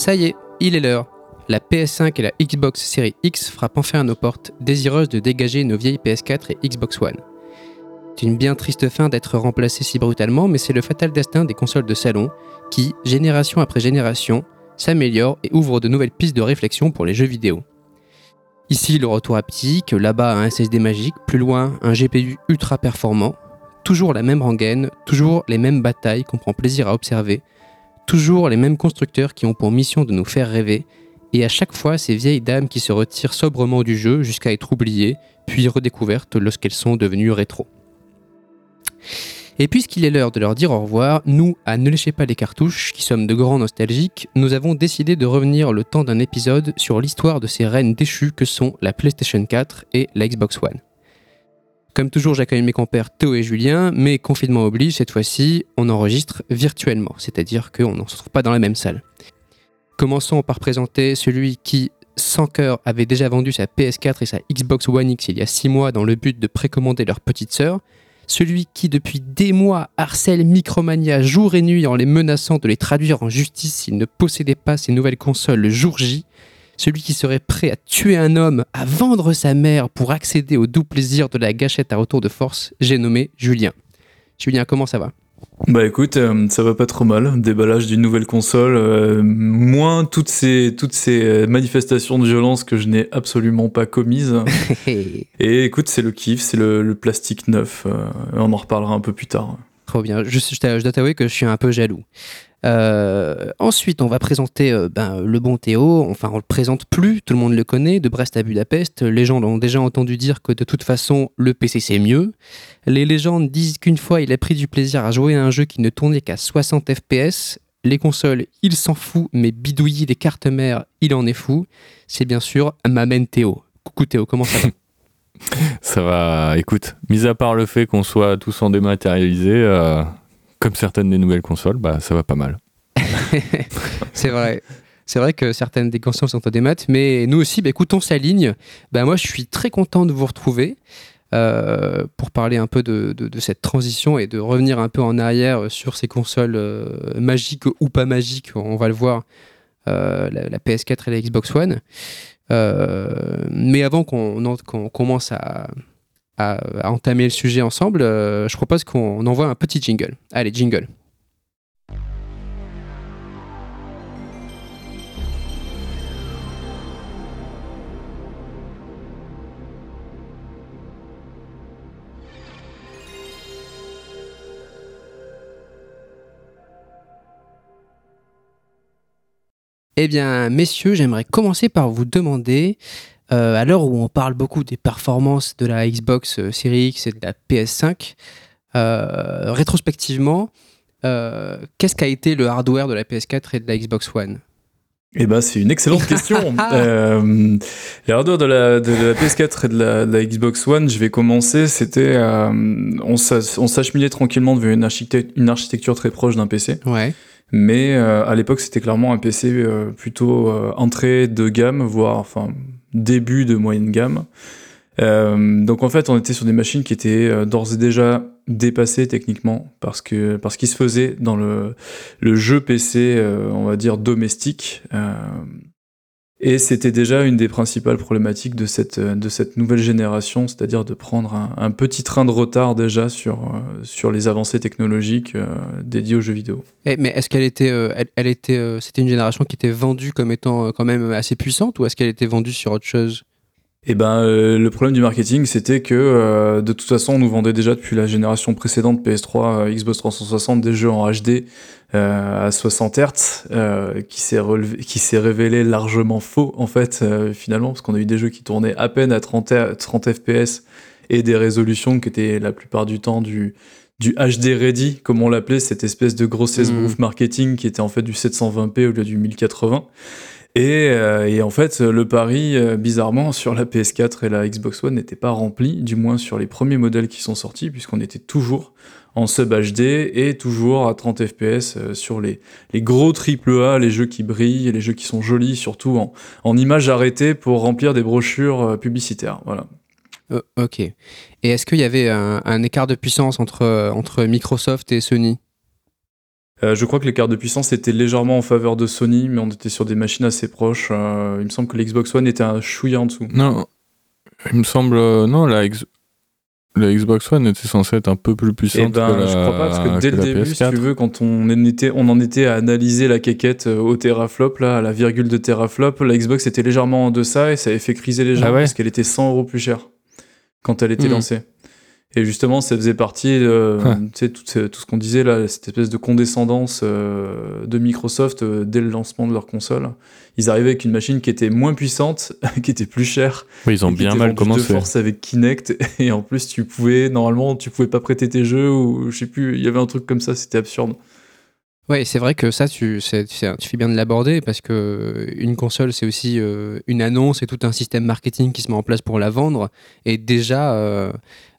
Ça y est, il est l'heure. La PS5 et la Xbox Series X frappent enfin à nos portes, désireuses de dégager nos vieilles PS4 et Xbox One. C'est une bien triste fin d'être remplacé si brutalement, mais c'est le fatal destin des consoles de salon qui, génération après génération, s'améliorent et ouvrent de nouvelles pistes de réflexion pour les jeux vidéo. Ici, le retour haptique, là-bas, un SSD magique, plus loin, un GPU ultra performant. Toujours la même rengaine, toujours les mêmes batailles qu'on prend plaisir à observer, toujours les mêmes constructeurs qui ont pour mission de nous faire rêver, et à chaque fois ces vieilles dames qui se retirent sobrement du jeu jusqu'à être oubliées, puis redécouvertes lorsqu'elles sont devenues rétro. Et puisqu'il est l'heure de leur dire au revoir, nous, à Ne léchez pas les cartouches, qui sommes de grands nostalgiques, nous avons décidé de revenir le temps d'un épisode sur l'histoire de ces reines déchues que sont la PlayStation 4 et la Xbox One. Comme toujours, j'accueille mes compères Théo et Julien, mais confinement oblige, cette fois-ci, on enregistre virtuellement, c'est-à-dire qu'on ne se trouve pas dans la même salle. Commençons par présenter celui qui, sans cœur, avait déjà vendu sa PS4 et sa Xbox One X il y a 6 mois dans le but de précommander leur petite sœur, celui qui depuis des mois harcèle Micromania jour et nuit en les menaçant de les traduire en justice s'ils ne possédaient pas ces nouvelles consoles le jour J, celui qui serait prêt à tuer un homme, à vendre sa mère pour accéder au doux plaisir de la gâchette à retour de force, j'ai nommé Julien. Julien, comment ça va? Bah écoute, euh, ça va pas trop mal. Déballage d'une nouvelle console, euh, moins toutes ces, toutes ces euh, manifestations de violence que je n'ai absolument pas commises. Et écoute, c'est le kiff, c'est le, plastique neuf. on en reparlera un peu plus tard. Trop bien. Je, je dois t'avouer que je suis un peu jaloux. Euh, ensuite, on va présenter euh, ben, le bon Théo. Enfin, on le présente plus, tout le monde le connaît, de Brest à Budapest. Les gens ont déjà entendu dire que de toute façon, le PC c'est mieux. Les légendes disent qu'une fois, il a pris du plaisir à jouer à un jeu qui ne tournait qu'à 60 FPS. Les consoles, il s'en fout, mais bidouiller des cartes mères, il en est fou. C'est bien sûr Mamen Théo. Coucou Théo, comment ça va Ça va, écoute, mis à part le fait qu'on soit tous en dématérialisé, euh, comme certaines des nouvelles consoles, bah, ça va pas mal. c'est vrai. C'est vrai que certaines des consoles sont en démat, mais nous aussi, bah, écoutons sa ligne. Bah, moi, je suis très content de vous retrouver euh, pour parler un peu de, cette transition et de revenir un peu en arrière sur ces consoles euh, magiques ou pas magiques. On va le voir, euh, la, PS4 et la Xbox One. mais avant qu'on commence à, à, entamer le sujet ensemble, euh, je propose qu'on envoie un petit jingle. Allez, jingle. Eh bien, messieurs, j'aimerais commencer par vous demander euh, à l'heure où on parle beaucoup des performances de la Xbox euh, Series X et de la PS5, euh, rétrospectivement, qu'est-ce qu'a été le hardware de la PS4 et de la Xbox One? Eh ben, c'est une excellente question. euh, les hardware de la, de la PS4 et de la, de la, Xbox One, je vais commencer. C'était, on s'acheminait tranquillement vers une, architecture, une architecture très proche d'un PC. Ouais. Mais à l'époque, c'était clairement un PC plutôt entrée de gamme, voire enfin début de moyenne gamme. Euh, donc en fait, on était sur des machines qui étaient euh, d'ores et déjà dépassées techniquement parce que parce qu'ils se faisait dans le, le jeu PC, euh, on va dire domestique. Et c'était déjà une des principales problématiques de cette, de cette nouvelle génération, c'est-à-dire de prendre un, petit train de retard déjà sur, sur les avancées technologiques dédiées aux jeux vidéo. Mais est-ce qu'elle était, elle, était, c'était une génération qui était vendue comme étant quand même assez puissante ou est-ce qu'elle était vendue sur autre chose? Eh ben, euh, le problème du marketing, c'était que euh, de toute façon, on nous vendait déjà depuis la génération précédente PS3, euh, Xbox 360, des jeux en HD à 60 Hz, qui s'est qui s'est révélé largement faux en fait finalement, parce qu'on a eu des jeux qui tournaient à peine à 30, 30 FPS et des résolutions qui étaient la plupart du temps du du HD ready, comme on l'appelait, cette espèce de grossesse mmh. marketing qui était en fait du 720p au lieu du 1080. Euh, et, en fait, le pari, euh, bizarrement, sur la PS4 et la Xbox One n'était pas rempli, du moins sur les premiers modèles qui sont sortis, puisqu'on était toujours en sub HD et toujours à 30 FPS euh, sur les, gros AAA, les jeux qui brillent, les jeux qui sont jolis, surtout en, images arrêtées pour remplir des brochures publicitaires. Voilà. ok. Et est-ce qu'il y avait un, écart de puissance entre Microsoft et Sony? Euh, je crois que l'écart de puissance était légèrement en faveur de Sony, mais on était sur des machines assez proches. Euh, il me semble que l'Xbox One était un chouïa en dessous. Non, il me semble. euh, non, la, Xbox One était censée être un peu plus Eh puissante ben, que la, je crois pas, parce que dès que le début, si PS4. tu veux, quand on en était, on en était à analyser la quéquette au teraflop, là, à la virgule de teraflop, la Xbox était légèrement en deçà et ça avait fait criser les gens Ah ouais parce qu'elle était 100 euros plus chère quand elle était Mhm. lancée. Et justement, ça faisait partie, euh, tu sais, tout, ce- tout ce qu'on disait là, cette espèce de condescendance euh, de Microsoft euh, dès le lancement de leur console. Ils arrivaient avec une machine qui était moins puissante, qui était plus chère, Oui, ils ont bien mal commencé. De force avec Kinect et en plus tu pouvais normalement tu pouvais pas prêter tes jeux ou je sais plus il y avait un truc comme ça c'était absurde. Ouais, c'est vrai que ça, tu, tu fais bien de l'aborder parce que euh, une console, c'est aussi euh, une annonce et tout un système marketing qui se met en place pour la vendre. Et déjà, euh,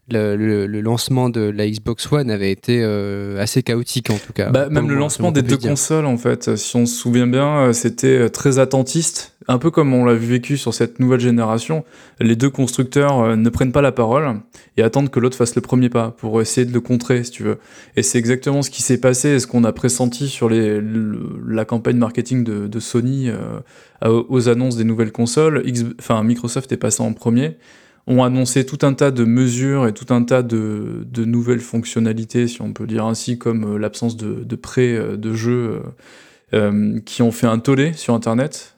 le, le- le lancement de la Xbox One avait été euh, assez chaotique en tout cas. Bah, même le lancement des deux dire. consoles en fait si on se souvient bien euh, c'était euh, très attentiste un peu comme on l'a vécu sur cette nouvelle génération les deux constructeurs ne prennent pas la parole et attendent que l'autre fasse le premier pas pour essayer de le contrer si tu veux et c'est exactement ce qui s'est passé et ce qu'on a pressenti sur les, la campagne marketing de, de Sony euh, aux annonces des nouvelles consoles X- enfin Microsoft est passé en premier ont annoncé tout un tas de mesures et tout un tas de, de nouvelles fonctionnalités, si on peut dire ainsi, comme euh, l'absence de, de prêt euh, de jeux euh, euh, qui ont fait un tollé sur Internet.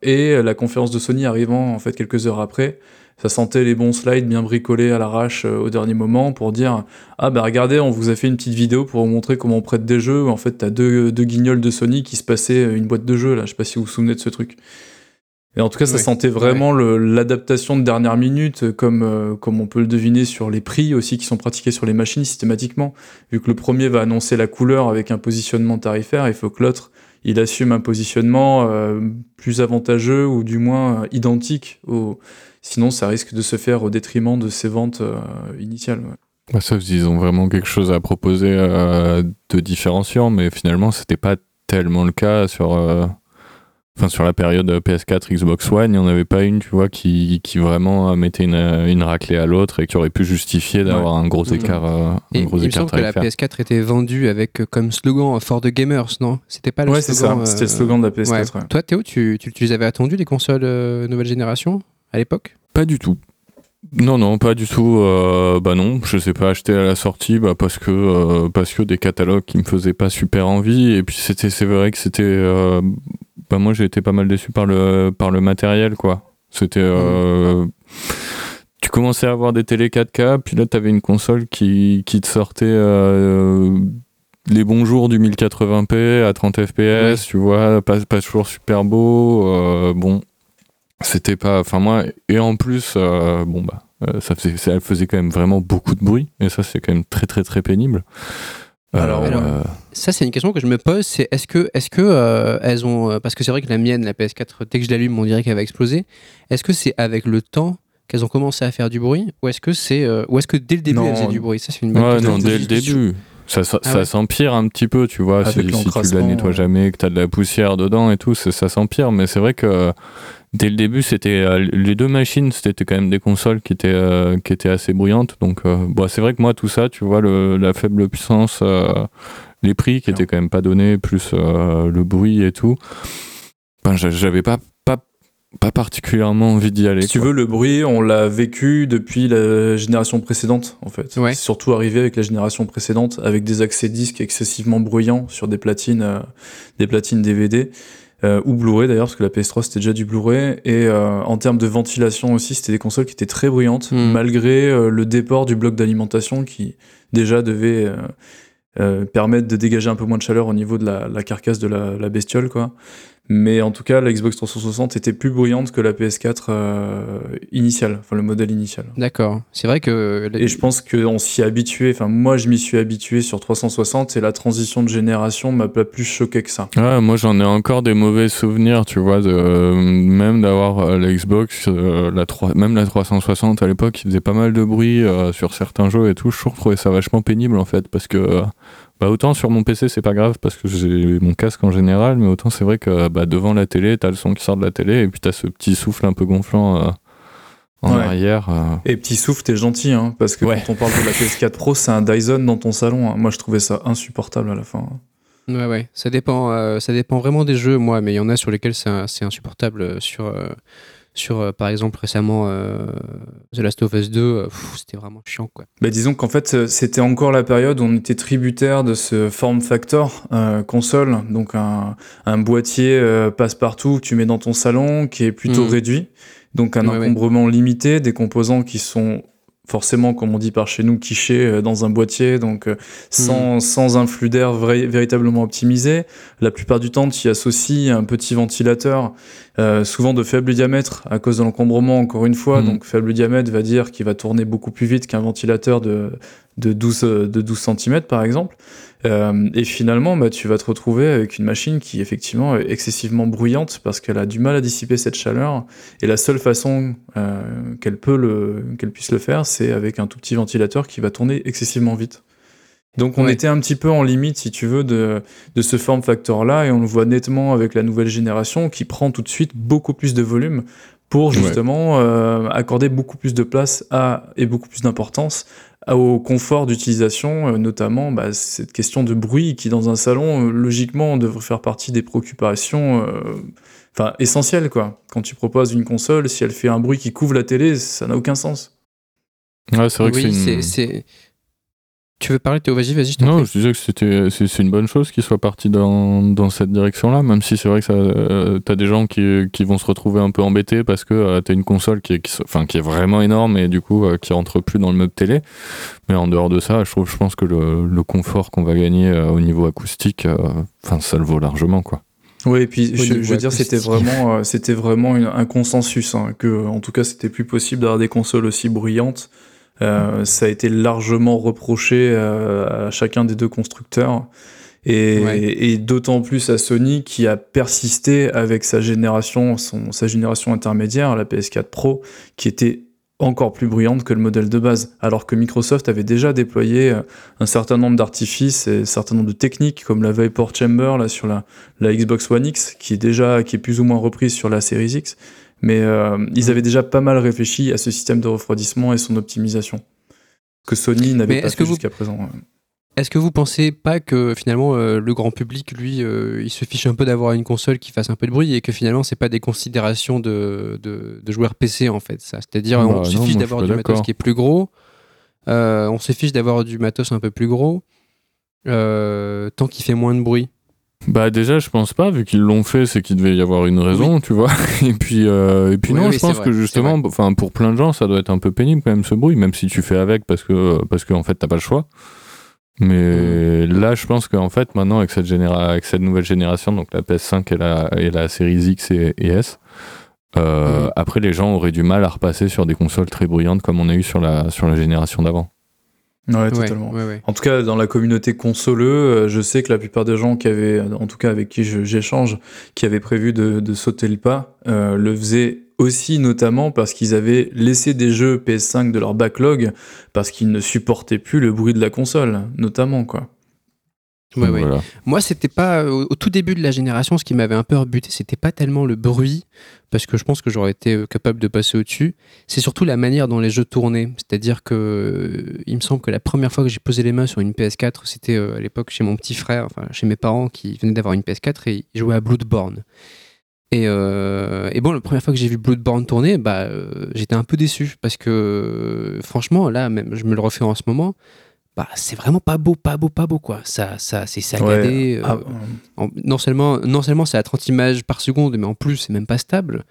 Et la conférence de Sony arrivant en fait quelques heures après, ça sentait les bons slides bien bricolés à l'arrache au dernier moment pour dire ah bah regardez on vous a fait une petite vidéo pour vous montrer comment on prête des jeux en fait t'as deux, deux guignols de Sony qui se passaient une boîte de jeux là je sais pas si vous vous souvenez de ce truc et en tout cas, ça sentait vraiment l'adaptation de dernière minute, comme, euh, comme on peut le deviner sur les prix aussi qui sont pratiqués sur les machines systématiquement. Vu que le premier va annoncer la couleur avec un positionnement tarifaire, il faut que l'autre, il assume un positionnement euh, plus avantageux ou du moins euh, identique. Au... Sinon, ça risque de se faire au détriment de ses ventes euh, initiales. ouais. Bah, sauf s'ils ont vraiment quelque chose à proposer euh, de différenciant, mais finalement, c'était pas tellement le cas sur, euh, enfin, sur la période PS4, Xbox One. Il n'y en avait pas une, tu vois, qui, qui vraiment euh, mettait une, une raclée à l'autre et qui aurait pu justifier d'avoir un gros Mhm. écart, euh, un Et gros il me écart semble que la tarifaire. PS4 était vendue avec euh, comme slogan For the Gamers, non? C'était pas le Ouais, c'est ça. slogan. euh, C'était le slogan de la PS4. ouais. ouais. Toi, Théo, tu, tu, tu les avais attendu les consoles euh, nouvelle génération à l'époque? Pas du tout. Non, non, pas du tout. euh, bah non, je sais pas acheter à la sortie bah parce que euh, parce que des catalogues qui me faisaient pas super envie et puis c'était c'est vrai que c'était euh, bah moi j'ai été pas mal déçu par le par le matériel quoi. C'était euh, tu commençais à avoir des télé 4K puis là t'avais une console qui qui te sortait les bons jours du 1080p à 30 fps, tu vois, pas, pas toujours super beau. bon, c'était pas. Enfin, moi, et en plus, euh, bon, bah, euh, ça faisait, ça faisait quand même vraiment beaucoup de bruit, et ça, c'est quand même très, très, très pénible. Alors, Alors, euh, Ça, c'est une question que je me pose. C'est est-ce que, est-ce que euh, elles ont, parce que c'est vrai que la mienne, la PS4, dès que je l'allume, on dirait qu'elle va exploser. Est-ce que c'est avec le temps qu'elles ont commencé à faire du bruit, ou est-ce que c'est, euh, ou est-ce que dès le début Non. elles faisaient du bruit? Ça, c'est une bonne ouais, question. non, dès le début. Ça, ça, Ah ça s'empire un petit peu, tu vois, Avec si, si tu la nettoies ouais. jamais, que t'as de la poussière dedans et tout, ça, ça s'empire. Mais c'est vrai que dès le début, c'était euh, les deux machines, c'était quand même des consoles qui étaient, euh, qui étaient assez bruyantes. Donc, euh, bon, c'est vrai que moi, tout ça, tu vois, le, la faible puissance, euh, les prix qui étaient quand même pas donnés, plus euh, le bruit et tout, ben, j'a- j'avais pas, pas, pas particulièrement envie d'y aller. Si tu veux, le bruit, on l'a vécu depuis la génération précédente, en fait. Ouais. C'est surtout arrivé avec la génération précédente, avec des accès disques excessivement bruyants sur des platines, euh, des platines DVD. Euh, ou Blu-ray d'ailleurs, parce que la PS3 c'était déjà du Blu-ray. Et euh, en termes de ventilation aussi, c'était des consoles qui étaient très bruyantes, Mm. malgré euh, le déport du bloc d'alimentation qui déjà devait permettre de dégager un peu moins de chaleur au niveau de la, la carcasse de la, la bestiole, quoi. Mais en tout cas, la Xbox 360 était plus bruyante que la PS4 euh, initiale, enfin le modèle initial. D'accord. C'est vrai que. Et je pense qu'on s'y est habitué, enfin moi je m'y suis habitué sur 360 et la transition de génération m'a pas plus choqué que ça. Ouais, moi j'en ai encore des mauvais souvenirs, tu vois, de, euh, même d'avoir euh, la Xbox, euh, la 3, même la 360 à l'époque, qui faisait pas mal de bruit euh, sur certains jeux et tout. Je trouvais ça vachement pénible en fait, parce que euh, bah, autant sur mon PC c'est pas grave parce que j'ai mon casque en général, mais autant c'est vrai que bah, devant la télé, t'as le son qui sort de la télé et puis t'as ce petit souffle un peu gonflant euh, en Ouais. arrière. euh. Et petit souffle, t'es gentil, hein, parce que Ouais. quand on parle de la PS4 Pro, c'est un Dyson dans ton salon. hein. Moi je trouvais ça insupportable à la fin. Ouais, ouais, ça dépend, euh, ça dépend vraiment des jeux, moi, mais il y en a sur lesquels c'est insupportable. Sur, euh, sur euh, par exemple, récemment, euh, The Last of Us 2, euh, c'était vraiment chiant, quoi. Bah, disons qu'en fait, c'était encore la période où on était tributaire de ce form factor console, donc un, un boîtier passe-partout que tu mets dans ton salon qui est plutôt Mhm. réduit, donc un Ouais, ouais. encombrement limité, des composants qui sont forcément, comme on dit par chez nous, quichés euh, dans un boîtier, donc euh, sans, sans un flux d'air véritablement optimisé. La plupart du temps, tu y associes un petit ventilateur, euh, souvent de faible diamètre, à cause de l'encombrement, encore une fois. Mhm. Donc faible diamètre va dire qu'il va tourner beaucoup plus vite qu'un ventilateur de, de 12, euh, de 12 cm, par exemple. Euh, et finalement, bah, tu vas te retrouver avec une machine qui effectivement est excessivement bruyante parce qu'elle a du mal à dissiper cette chaleur. Et la seule façon euh, qu'elle peut le, qu'elle puisse le faire, c'est avec un tout petit ventilateur qui va tourner excessivement vite. Donc on Ouais. était un petit peu en limite, si tu veux, de, de ce form factor-là, et on le voit nettement avec la nouvelle génération qui prend tout de suite beaucoup plus de volume pour Ouais. justement euh, accorder beaucoup plus de place à, et beaucoup plus d'importance au confort d'utilisation, euh, notamment bah, cette question de bruit qui dans un salon, euh, logiquement, devrait faire partie des préoccupations euh, enfin, essentielles. Quoi. Quand tu proposes une console, si elle fait un bruit qui couvre la télé, ça n'a aucun sens. Ouais, c'est vrai que oui, c'est c'est, une... Tu veux parler, Théo? Vas-y, vas-y, je Non, prie. je disais que c'était c'est une bonne chose qu'il soit parti dans, dans cette direction-là, même si c'est vrai que ça euh, t'as des gens qui, qui vont se retrouver un peu embêtés parce que euh, t'as une console qui est, qui, enfin, qui est vraiment énorme et du coup euh, qui rentre plus dans le meuble télé. Mais en dehors de ça, je trouve, je pense que le, le confort qu'on va gagner euh, au niveau acoustique, euh, enfin, ça le vaut largement, quoi. Oui, et puis je, veux dire, c'était vraiment, euh, c'était vraiment une- un consensus, hein, que en tout cas, c'était plus possible d'avoir des consoles aussi bruyantes. Euh, ça a été largement reproché euh, à chacun des deux constructeurs. Et, Ouais. et d'autant plus à Sony qui a persisté avec sa génération, son, sa génération intermédiaire, la PS4 Pro, qui était encore plus bruyante que le modèle de base. Alors que Microsoft avait déjà déployé euh, un certain nombre d'artifices et un certain nombre de techniques, comme la Vapor Chamber là, sur la, la Xbox One X, qui est déjà qui est plus ou moins reprise sur la Series X. Mais euh, ils avaient déjà pas mal réfléchi à ce système de refroidissement et son optimisation. Que Sony n'avait pas fait vous- jusqu'à présent. Est-ce que vous pensez pas que finalement euh, le grand public, lui, euh, il se fiche un peu d'avoir une console qui fasse un peu de bruit et que finalement c'est pas des considérations de, de, de joueurs PC en fait ça? C'est-à-dire Bah, on se fiche d'avoir du matos qui est plus gros, euh, on se fiche d'avoir du matos un peu plus gros, euh, tant qu'il fait moins de bruit. Bah déjà je pense pas vu qu'ils l'ont fait c'est qu'il devait y avoir une raison tu vois. Et puis euh, et puis Oui, non oui, je pense vrai, que justement enfin pour plein de gens ça doit être un peu pénible quand même ce bruit même si tu fais avec parce que parce qu'en fait t'as pas le choix. Mais Mmh. là je pense qu'en fait maintenant avec cette généra avec cette nouvelle génération donc la PS5 et la et la série X et, et S euh, Mhm. après les gens auraient du mal à repasser sur des consoles très bruyantes comme on a eu sur la sur la génération d'avant Ouais, totalement. ouais, ouais. En tout cas, dans la communauté consoleux, euh, je sais que la plupart des gens qui avaient, en tout cas avec qui j'échange, qui avaient prévu de, de sauter le pas, euh, le faisaient aussi notamment parce qu'ils avaient laissé des jeux PS5 de leur backlog parce qu'ils ne supportaient plus le bruit de la console, notamment quoi. Ouais, ouais. voilà. Moi, c'était pas au, au tout début de la génération, ce qui m'avait un peu rebuté, c'était pas tellement le bruit, parce que je pense que j'aurais été euh, capable de passer au-dessus. C'est surtout la manière dont les jeux tournaient. C'est-à-dire que euh, il me semble que la première fois que j'ai posé les mains sur une PS4, c'était euh, à l'époque chez mon petit frère, enfin chez mes parents qui venaient d'avoir une PS4 et ils jouaient à Bloodborne. Et, euh, et bon, la première fois que j'ai vu Bloodborne tourner, bah, euh, j'étais un peu déçu parce que franchement, là, même je me le refais en ce moment. Bah, c'est vraiment pas beau, pas beau, pas beau quoi. Ça, ça, c'est saccadé. Ah, euh, en- non seulement, non seulement c'est à 30 images par seconde, mais en plus c'est même pas stable.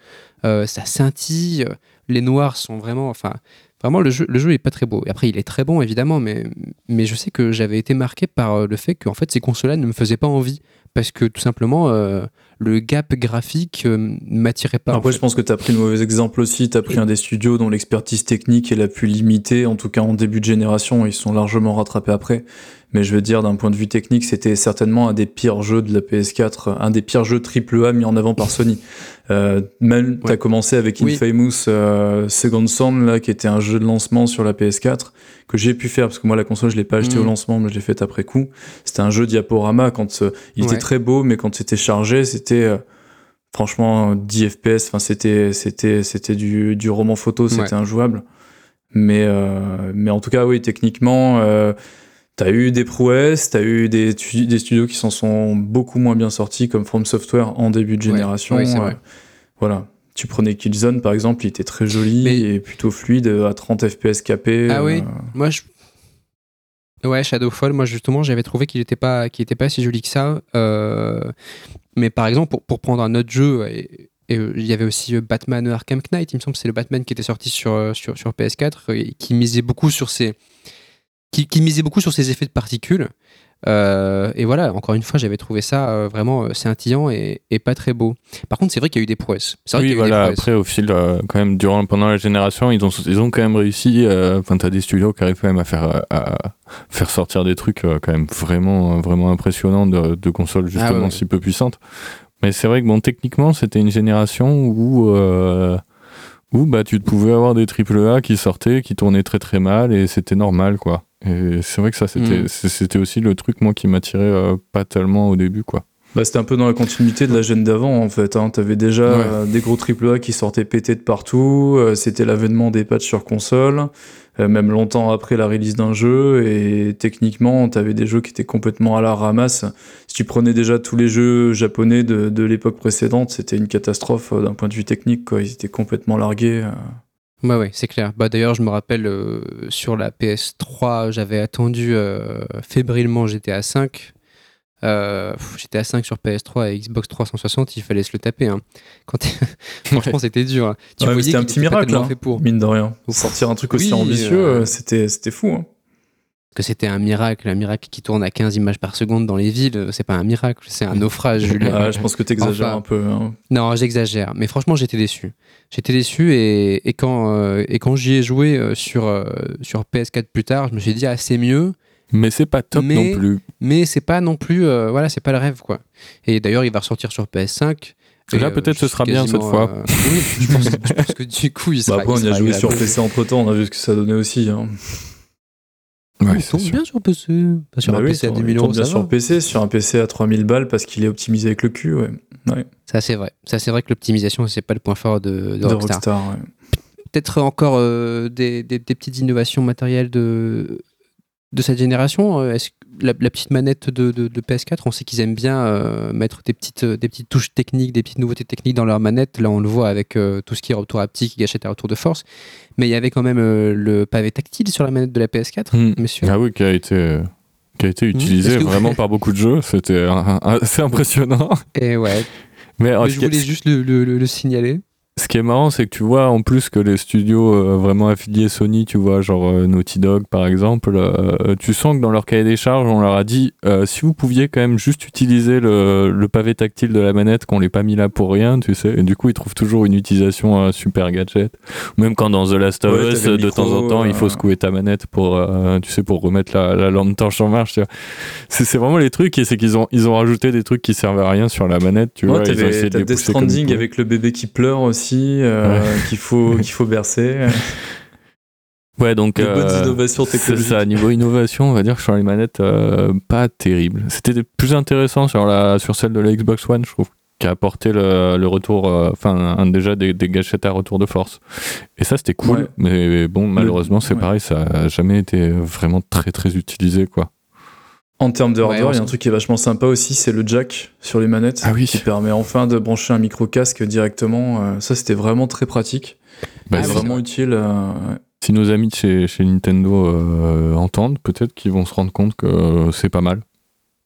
Euh, ça scintille, les noirs sont vraiment, enfin, vraiment le jeu, le jeu est pas très beau. Et après il est très bon évidemment, mais, mais je sais que j'avais été marqué par euh, le fait que en fait ces consoles-là ne me faisaient pas envie parce que tout simplement euh, le gap graphique euh, m'attirait pas. Après, fait. je pense que tu as pris le mauvais exemple aussi. Tu as pris un des studios dont l'expertise technique est la plus limitée, en tout cas en début de génération. Ils sont largement rattrapés après. Mais je veux dire, d'un point de vue technique, c'était certainement un des pires jeux de la PS4, un des pires jeux AAA mis en avant par Sony. Euh, même, tu as Ouais. commencé avec. Infamous euh, Second Son, là, qui était un jeu de lancement sur la PS4, que j'ai pu faire, parce que moi, la console, je l'ai pas acheté au lancement, mais je l'ai fait après coup. C'était un jeu diaporama quand euh, il était Ouais. très beau, mais quand c'était chargé, c'était euh, franchement 10 FPS. Enfin, c'était c'était c'était du, du roman photo, c'était Ouais. injouable. Mais euh, mais en tout cas, oui, techniquement, euh, T'as eu des prouesses, t'as eu des, tu- des studios qui s'en sont beaucoup moins bien sortis, comme From Software en début de génération. ouais, Euh, vrai. voilà. Tu prenais Killzone, par exemple, il était très joli Mais- et plutôt fluide, euh, à 30 FPS capé. Ah oui. euh, Moi, je. Ouais, Shadowfall, moi justement, j'avais trouvé qu'il était pas, était pas si joli que ça. Euh, Mais par exemple, pour, pour prendre un autre jeu, et, et, il y avait aussi Batman Arkham Knight, il me semble que c'est le Batman qui était sorti sur, sur, sur PS4 et qui misait beaucoup sur ses, qui, qui misait beaucoup sur ses effets de particules. Euh, et voilà, encore une fois, j'avais trouvé ça euh, vraiment euh, scintillant et, et pas très beau. Par contre, c'est vrai qu'il y a eu des prouesses. Vrai Oui, qu'il y a eu des voilà. Après, au fil, euh, quand même, durant, pendant la génération, ils ont, ils ont quand même réussi. Enfin, t'as des studios qui arrivent quand même à faire, à faire sortir des trucs quand même vraiment, vraiment impressionnants de, de consoles justement Ah ouais. si peu puissantes. Mais c'est vrai que bon, techniquement, c'était une génération où, où bah, tu pouvais avoir des AAA qui sortaient, qui tournaient très très mal et c'était normal, quoi. Et c'est vrai que ça, c'était, Mm. c'était aussi le truc, moi, qui m'attirait euh, pas tellement au début, quoi. Bah, c'était un peu dans la continuité de la gêne d'avant en fait. Hein. T'avais déjà Ouais. euh, des gros AAA qui sortaient pétés de partout. euh, c'était l'avènement des patchs sur console, euh, même longtemps après la release d'un jeu. Et techniquement, t'avais des jeux qui étaient complètement à la ramasse. Si tu prenais déjà tous les jeux japonais de, de l'époque précédente, c'était une catastrophe euh, d'un point de vue technique. Quoi. Ils étaient complètement largués. euh. Ouais, ouais, c'est clair. Bah, D'ailleurs, je me rappelle euh, sur la PS3, j'avais attendu euh, fébrilement GTA 5. Euh, GTA 5 sur PS3 et Xbox 360, il fallait se le taper. Hein. Quand Franchement, c'était dur. hein. Tu Ouais, c'était un petit miracle, hein, fait pour. mine de rien. Sortir un truc aussi Oui, ambitieux, euh, euh, c'était c'était fou. hein. Que c'était un miracle, un miracle qui tourne à 15 images par seconde dans les villes. euh, C'est pas un miracle, c'est un naufrage, Julien. Ah, je pense que t'exagères Enfin. un peu. Non, j'exagère. Mais franchement, j'étais déçu. J'étais déçu et, et quand, euh, et quand j'y ai joué sur, sur PS4 plus tard, je me suis dit, ah, c'est mieux. Mais c'est pas top Mais- non plus. mais c'est pas non plus euh, voilà c'est pas le rêve quoi et d'ailleurs il va ressortir sur PS5 Et là, euh, peut-être ce sera bien cette fois. euh, oui, je pense, je pense que du coup il Bah, sera après, on y a joué sur. PC entre temps, on a vu ce que ça donnait aussi. hein. Ouais, il c'est tombe sûr. bien sur PC Pas sur Bah un oui, PC à sur- 2000 il euros tourne bien sur. PC, sur un PC à 3000 balles parce qu'il est optimisé avec le cul, ouais. Ouais, ça c'est vrai ça c'est vrai que l'optimisation c'est pas le point fort de, de de Rockstar Rockstar. ouais. peut-être encore euh, des, des- des petites innovations matérielles de de cette génération euh, est-ce la, la petite manette de, de- de PS4 on sait qu'ils aiment bien euh, mettre des petites des petites touches techniques des petites nouveautés techniques dans leur manette là on le voit avec euh, tout ce qui est retour haptique gâchette à retour de force mais il y avait quand même euh, le pavé tactile sur la manette de la PS4 Hmm. monsieur Ah oui, qui a été, euh, qui a été utilisé que vous- vraiment par beaucoup de jeux. C'était assez impressionnant. et ouais Mais, euh, je voulais juste le, le- le- le signaler ce qui est marrant, c'est que tu vois en plus que les studios euh, vraiment affiliés Sony, tu vois, genre euh, Naughty Dog par exemple, euh, tu sens que dans leur cahier des charges, on leur a dit si vous pouviez quand même juste utiliser le, le pavé tactile de la manette, qu'on l'ait pas mis là pour rien, tu sais. Et du coup, ils trouvent toujours une utilisation super gadget. Même quand dans The Last of Ouais, Us, de micro, temps en temps, il faut secouer ta manette pour, tu sais, pour remettre la, la lampe torche en marche. C'est vraiment les trucs, et c'est qu'ils ont, ils ont rajouté des trucs qui servaient à rien sur la manette, tu Ouais, vois. Ils ont t'avais- essayé de t'as les Death Stranding avec le bébé qui pleure aussi, euh, qu'il faut, qu'il faut bercer. Ouais, donc De bonnes euh, c'est ça. Niveau innovation, on va dire que sur les manettes, euh, pas terrible. C'était plus intéressant sur la sur celle de la Xbox One, je trouve, qui a apporté le, le retour, enfin déjà des, des gâchettes à retour de force. Et ça, c'était cool. Ouais. Mais bon, malheureusement, c'est ouais. pareil, ça a jamais été vraiment très très utilisé, quoi. En termes de hardware, il y a un truc qui est vachement sympa aussi, c'est le jack sur les manettes, Ah oui. qui permet enfin de brancher un micro casque directement. euh, ça, c'était vraiment très pratique, Bah, Ah c'est vraiment utile. euh. Si nos amis de chez, chez Nintendo euh, entendent, peut-être qu'ils vont se rendre compte que euh, c'est pas mal.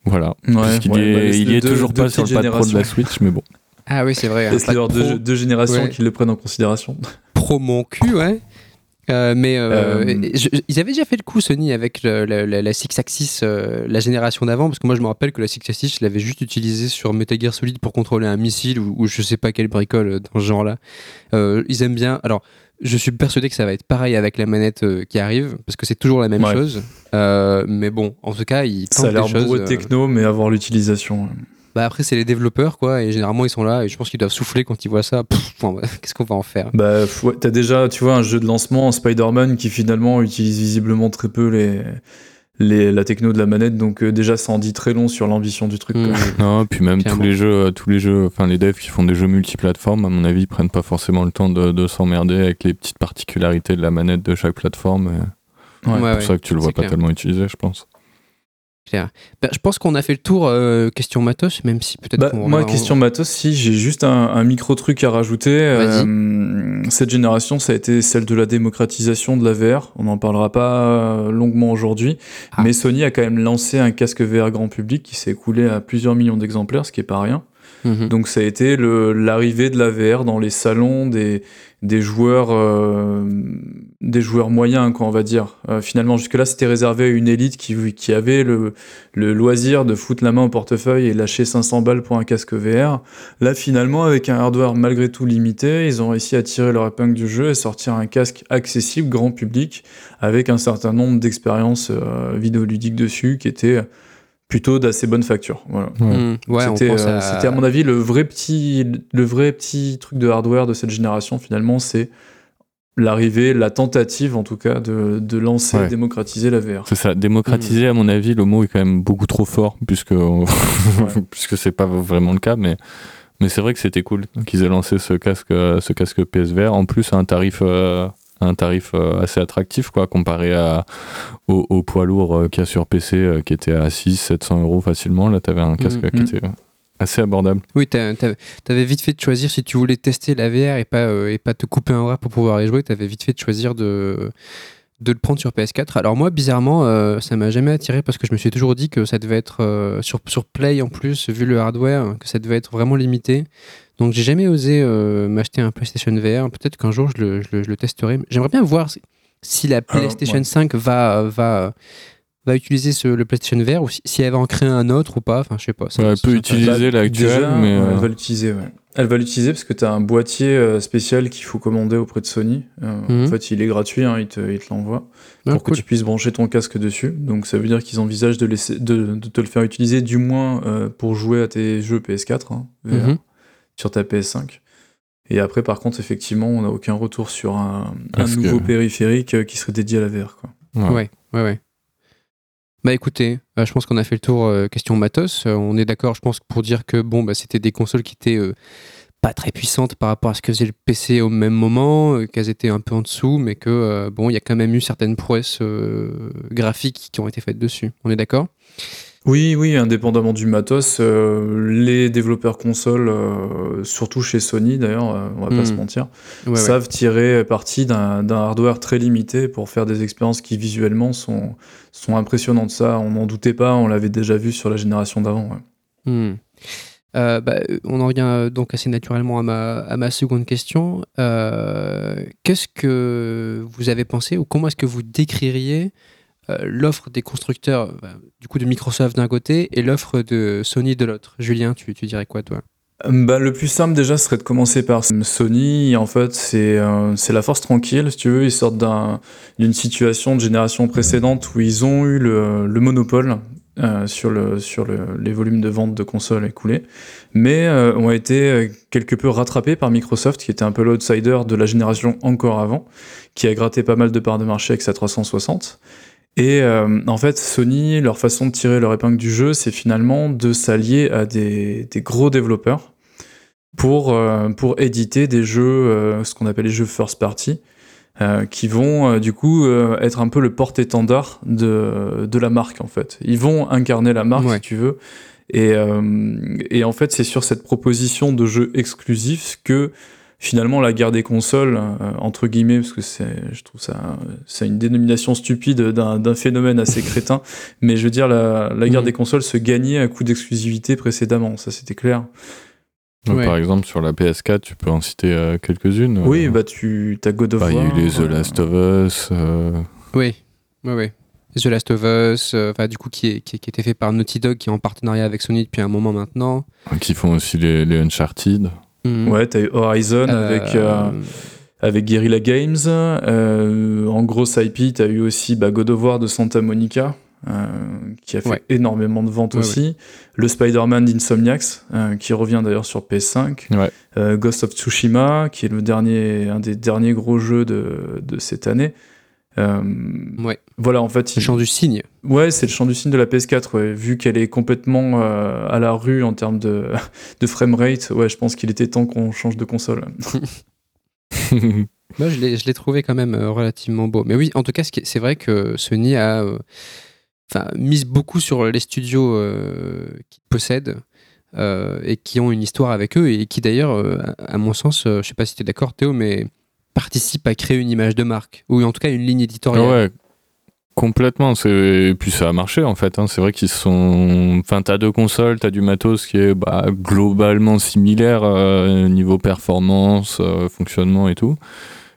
Voilà. Ouais, Parce qu'il ouais, y est, bah, il est deux- toujours deux pas sur le pad pro de la. Switch, mais bon. ah oui c'est vrai Laisse pack leur deux, deux générations Ouais. qui le prennent en considération. pro mon cul, ouais. Euh, mais euh, Euh, je- ils avaient déjà fait le coup Sony avec le- la, la, la Six Axis la génération d'avant parce que moi je me rappelle que la Six Axis je l'avais juste utilisée sur Metal Gear Solid pour contrôler un missile ou, ou je sais pas quelle bricole dans ce genre là euh, ils aiment bien alors je suis persuadé que ça va être pareil avec la manette qui arrive parce que c'est toujours la même Ouais. chose mais bon en tout cas ils Ça a tentent l'air bourré techno, mais avoir l'utilisation. Bah après c'est les développeurs quoi et généralement ils sont là et je pense qu'ils doivent souffler quand ils voient ça Pff, bon, bah, qu'est-ce qu'on va en faire? Bah, ouais, t'as déjà, tu vois, un jeu de lancement, Spider-Man, qui finalement utilise visiblement très peu les, les, la techno de la manette, donc euh, déjà, ça en dit très long sur l'ambition du truc. Hmm. Non, puis même Clairement. tous les jeux, euh, tous les jeux, enfin les devs qui font des jeux multiplateformes, à mon avis, ils prennent pas forcément le temps de, de s'emmerder avec les petites particularités de la manette de chaque plateforme. et Ouais. C'est Ouais, pour ça que tu le vois pas clair. tellement utilisé, je pense. Ben, je pense qu'on a fait le tour euh, question matos, même si peut-être Bah, moi, on- question matos, si j'ai juste un, un micro truc à rajouter. Euh, cette génération, ça a été celle de la démocratisation de la VR. On n'en parlera pas euh, longuement aujourd'hui, Ah. mais Sony a quand même lancé un casque VR grand public qui s'est écoulé à plusieurs millions d'exemplaires, ce qui est pas rien. Mhm. Donc ça a été l'arrivée de la VR dans les salons des, des joueurs euh, des joueurs moyens quoi on va dire. Euh, finalement jusque là c'était réservé à une élite qui, avait le, le loisir de foutre la main au portefeuille et lâcher 500 balles pour un casque VR. Là finalement avec un hardware malgré tout limité ils ont réussi à tirer leur épingle du jeu et sortir un casque accessible grand public avec un certain nombre d'expériences euh, vidéoludiques dessus qui étaient plutôt d'assez bonne facture. Voilà. Ouais. Ouais, on C'était pense euh, à- c'était, à mon avis le vrai petit le vrai petit truc de hardware de cette génération finalement c'est l'arrivée la tentative en tout cas de, de lancer Ouais. démocratiser la VR C'est ça, démocratiser, à mon avis, le mot est quand même beaucoup trop fort, puisque, puisque c'est pas vraiment le cas, mais, mais c'est vrai que c'était cool qu'ils aient lancé ce casque, euh, ce casque PSVR, en plus à un tarif, euh, un tarif euh, assez attractif, quoi, comparé à, au, au poids lourd euh, qu'il y a sur PC, euh, qui était à 600-700 euros facilement. Là, t'avais un casque Mhm. qui était assez abordable. Oui, t'as- t'avais vite fait de choisir si tu voulais tester la VR et pas, euh, et pas te couper un bras pour pouvoir y jouer. T'avais vite fait de choisir de, de le prendre sur PS4. Alors moi, bizarrement, euh, ça m'a jamais attiré parce que je me suis toujours dit que ça devait être euh, sur, sur Play en plus, vu le hardware, que ça devait être vraiment limité. Donc j'ai jamais osé euh, m'acheter un PlayStation VR. Peut-être qu'un jour je le, je le- je le testerai. J'aimerais bien voir si, si la PlayStation ouais. 5 va, va, va utiliser ce- le PlayStation VR ou si, si elle va en créer un autre ou pas. Enfin, je sais pas. ça- Ouais, elle peut utiliser Bah, l'actuel, mais. euh, elle va l'utiliser ouais. Elle va l'utiliser parce que tu as un boîtier euh, spécial qu'il faut commander auprès de Sony Euh, Mhm. en fait il est gratuit hein, il te, il te l'envoie Ah, pour que tu puisses brancher ton casque dessus donc ça veut dire qu'ils envisagent de, laisser, de, de te le faire utiliser du moins euh, pour jouer à tes jeux PS4 hein, VR. Mhm. sur ta PS5. Et après, par contre, effectivement, on n'a aucun retour sur un, un Parce que- nouveau périphérique qui serait dédié à la VR. Quoi. ouais. Ouais, ouais, ouais. Bah écoutez, euh, je pense qu'on a fait le tour euh, question matos. Euh, on est d'accord, je pense, pour dire que bon, bah, c'était des consoles qui étaient pas très puissantes par rapport à ce que faisait le PC au même moment, qu'elles étaient un peu en dessous, mais que bon, il y a quand même eu certaines prouesses graphiques qui ont été faites dessus. On est d'accord? Oui, oui, indépendamment du matos, euh, les développeurs consoles, euh, surtout chez Sony d'ailleurs, euh, on va pas se mentir, Ouais, ouais. savent tirer parti d'un hardware très limité pour faire des expériences qui visuellement sont, sont impressionnantes. Ça, on n'en doutait pas, on l'avait déjà vu sur la génération d'avant. ouais. Hmm. Euh, bah, on en revient donc assez naturellement à ma, à ma seconde question. Qu'est-ce que vous avez pensé ou comment est-ce que vous décririez l'offre des constructeurs bah, du coup de Microsoft d'un côté et l'offre de Sony de l'autre Julien, tu, dirais quoi toi? Bah, le plus simple déjà serait de commencer par Sony. En fait, c'est euh, c'est la force tranquille, si tu veux. Ils sortent d'un- d'une situation de génération précédente où ils ont eu le, le monopole euh, sur, le, sur le, les volumes de vente de consoles écoulés, mais euh, ont été euh, quelque peu rattrapés par Microsoft, qui était un peu l'outsider de la génération encore avant, qui a gratté pas mal de parts de marché avec sa 360. Et euh, en fait, Sony, leur façon de tirer leur épingle du jeu, c'est finalement de s'allier à des, des gros développeurs pour, euh, pour éditer des jeux, euh, ce qu'on appelle les jeux first party, qui vont du coup être un peu le porte-étendard de, de la marque en fait. Ils vont incarner la marque Ouais. si tu veux. Et, et en fait, c'est sur cette proposition de jeux exclusifs que finalement la guerre des consoles, euh, entre guillemets, parce que c'est, je trouve ça, c'est une dénomination stupide d'un, d'un phénomène assez crétin, mais je veux dire, la, la guerre des consoles se gagnait à coup d'exclusivité précédemment, ça c'était clair. Donc, Ouais. Par exemple, sur la PS4, tu peux en citer euh, quelques-unes. Oui, Euh, bah tu as God of bah, il y a War. eu les The Last of Us. euh, Oui, oui, oui. The Last of Us, euh, enfin, du coup qui, est, qui, qui était fait par Naughty Dog, qui est en partenariat avec Sony depuis un moment maintenant. qui font aussi les, les Uncharted. Mhm. Ouais, t'as eu Horizon Euh, avec, euh, avec Guerrilla Games. Euh, en grosse IP, t'as eu aussi bah, God of War de Santa Monica, euh, qui a fait Ouais. énormément de ventes Ouais, aussi. Le Spider-Man d'Insomniacs, euh, qui revient d'ailleurs sur PS5. Ouais. Euh, Ghost of Tsushima, qui est le dernier, un des derniers gros jeux de, de cette année. Euh, Ouais. Voilà, en fait, Le chant du cygne. Ouais, c'est le champ du signe de la PS4, ouais. vu qu'elle est complètement euh, à la rue en termes de, de framerate. Ouais, je pense qu'il était temps qu'on change de console. Moi, je l'ai je l'ai trouvé quand même euh, relativement beau. Mais oui, en tout cas, c'est vrai que Sony a, euh, enfin, mise beaucoup sur les studios qu'ils possèdent. et qui ont une histoire avec eux et qui d'ailleurs, à mon sens, je sais pas si tu es d'accord Théo, mais participe à créer une image de marque, ou en tout cas une ligne éditoriale. Ouais, complètement. Et puis ça a marché en fait. Hein. C'est vrai qu'ils sont. Enfin, t'as deux consoles, t'as du matos qui est bah, globalement similaire euh, niveau performance, euh, fonctionnement et tout.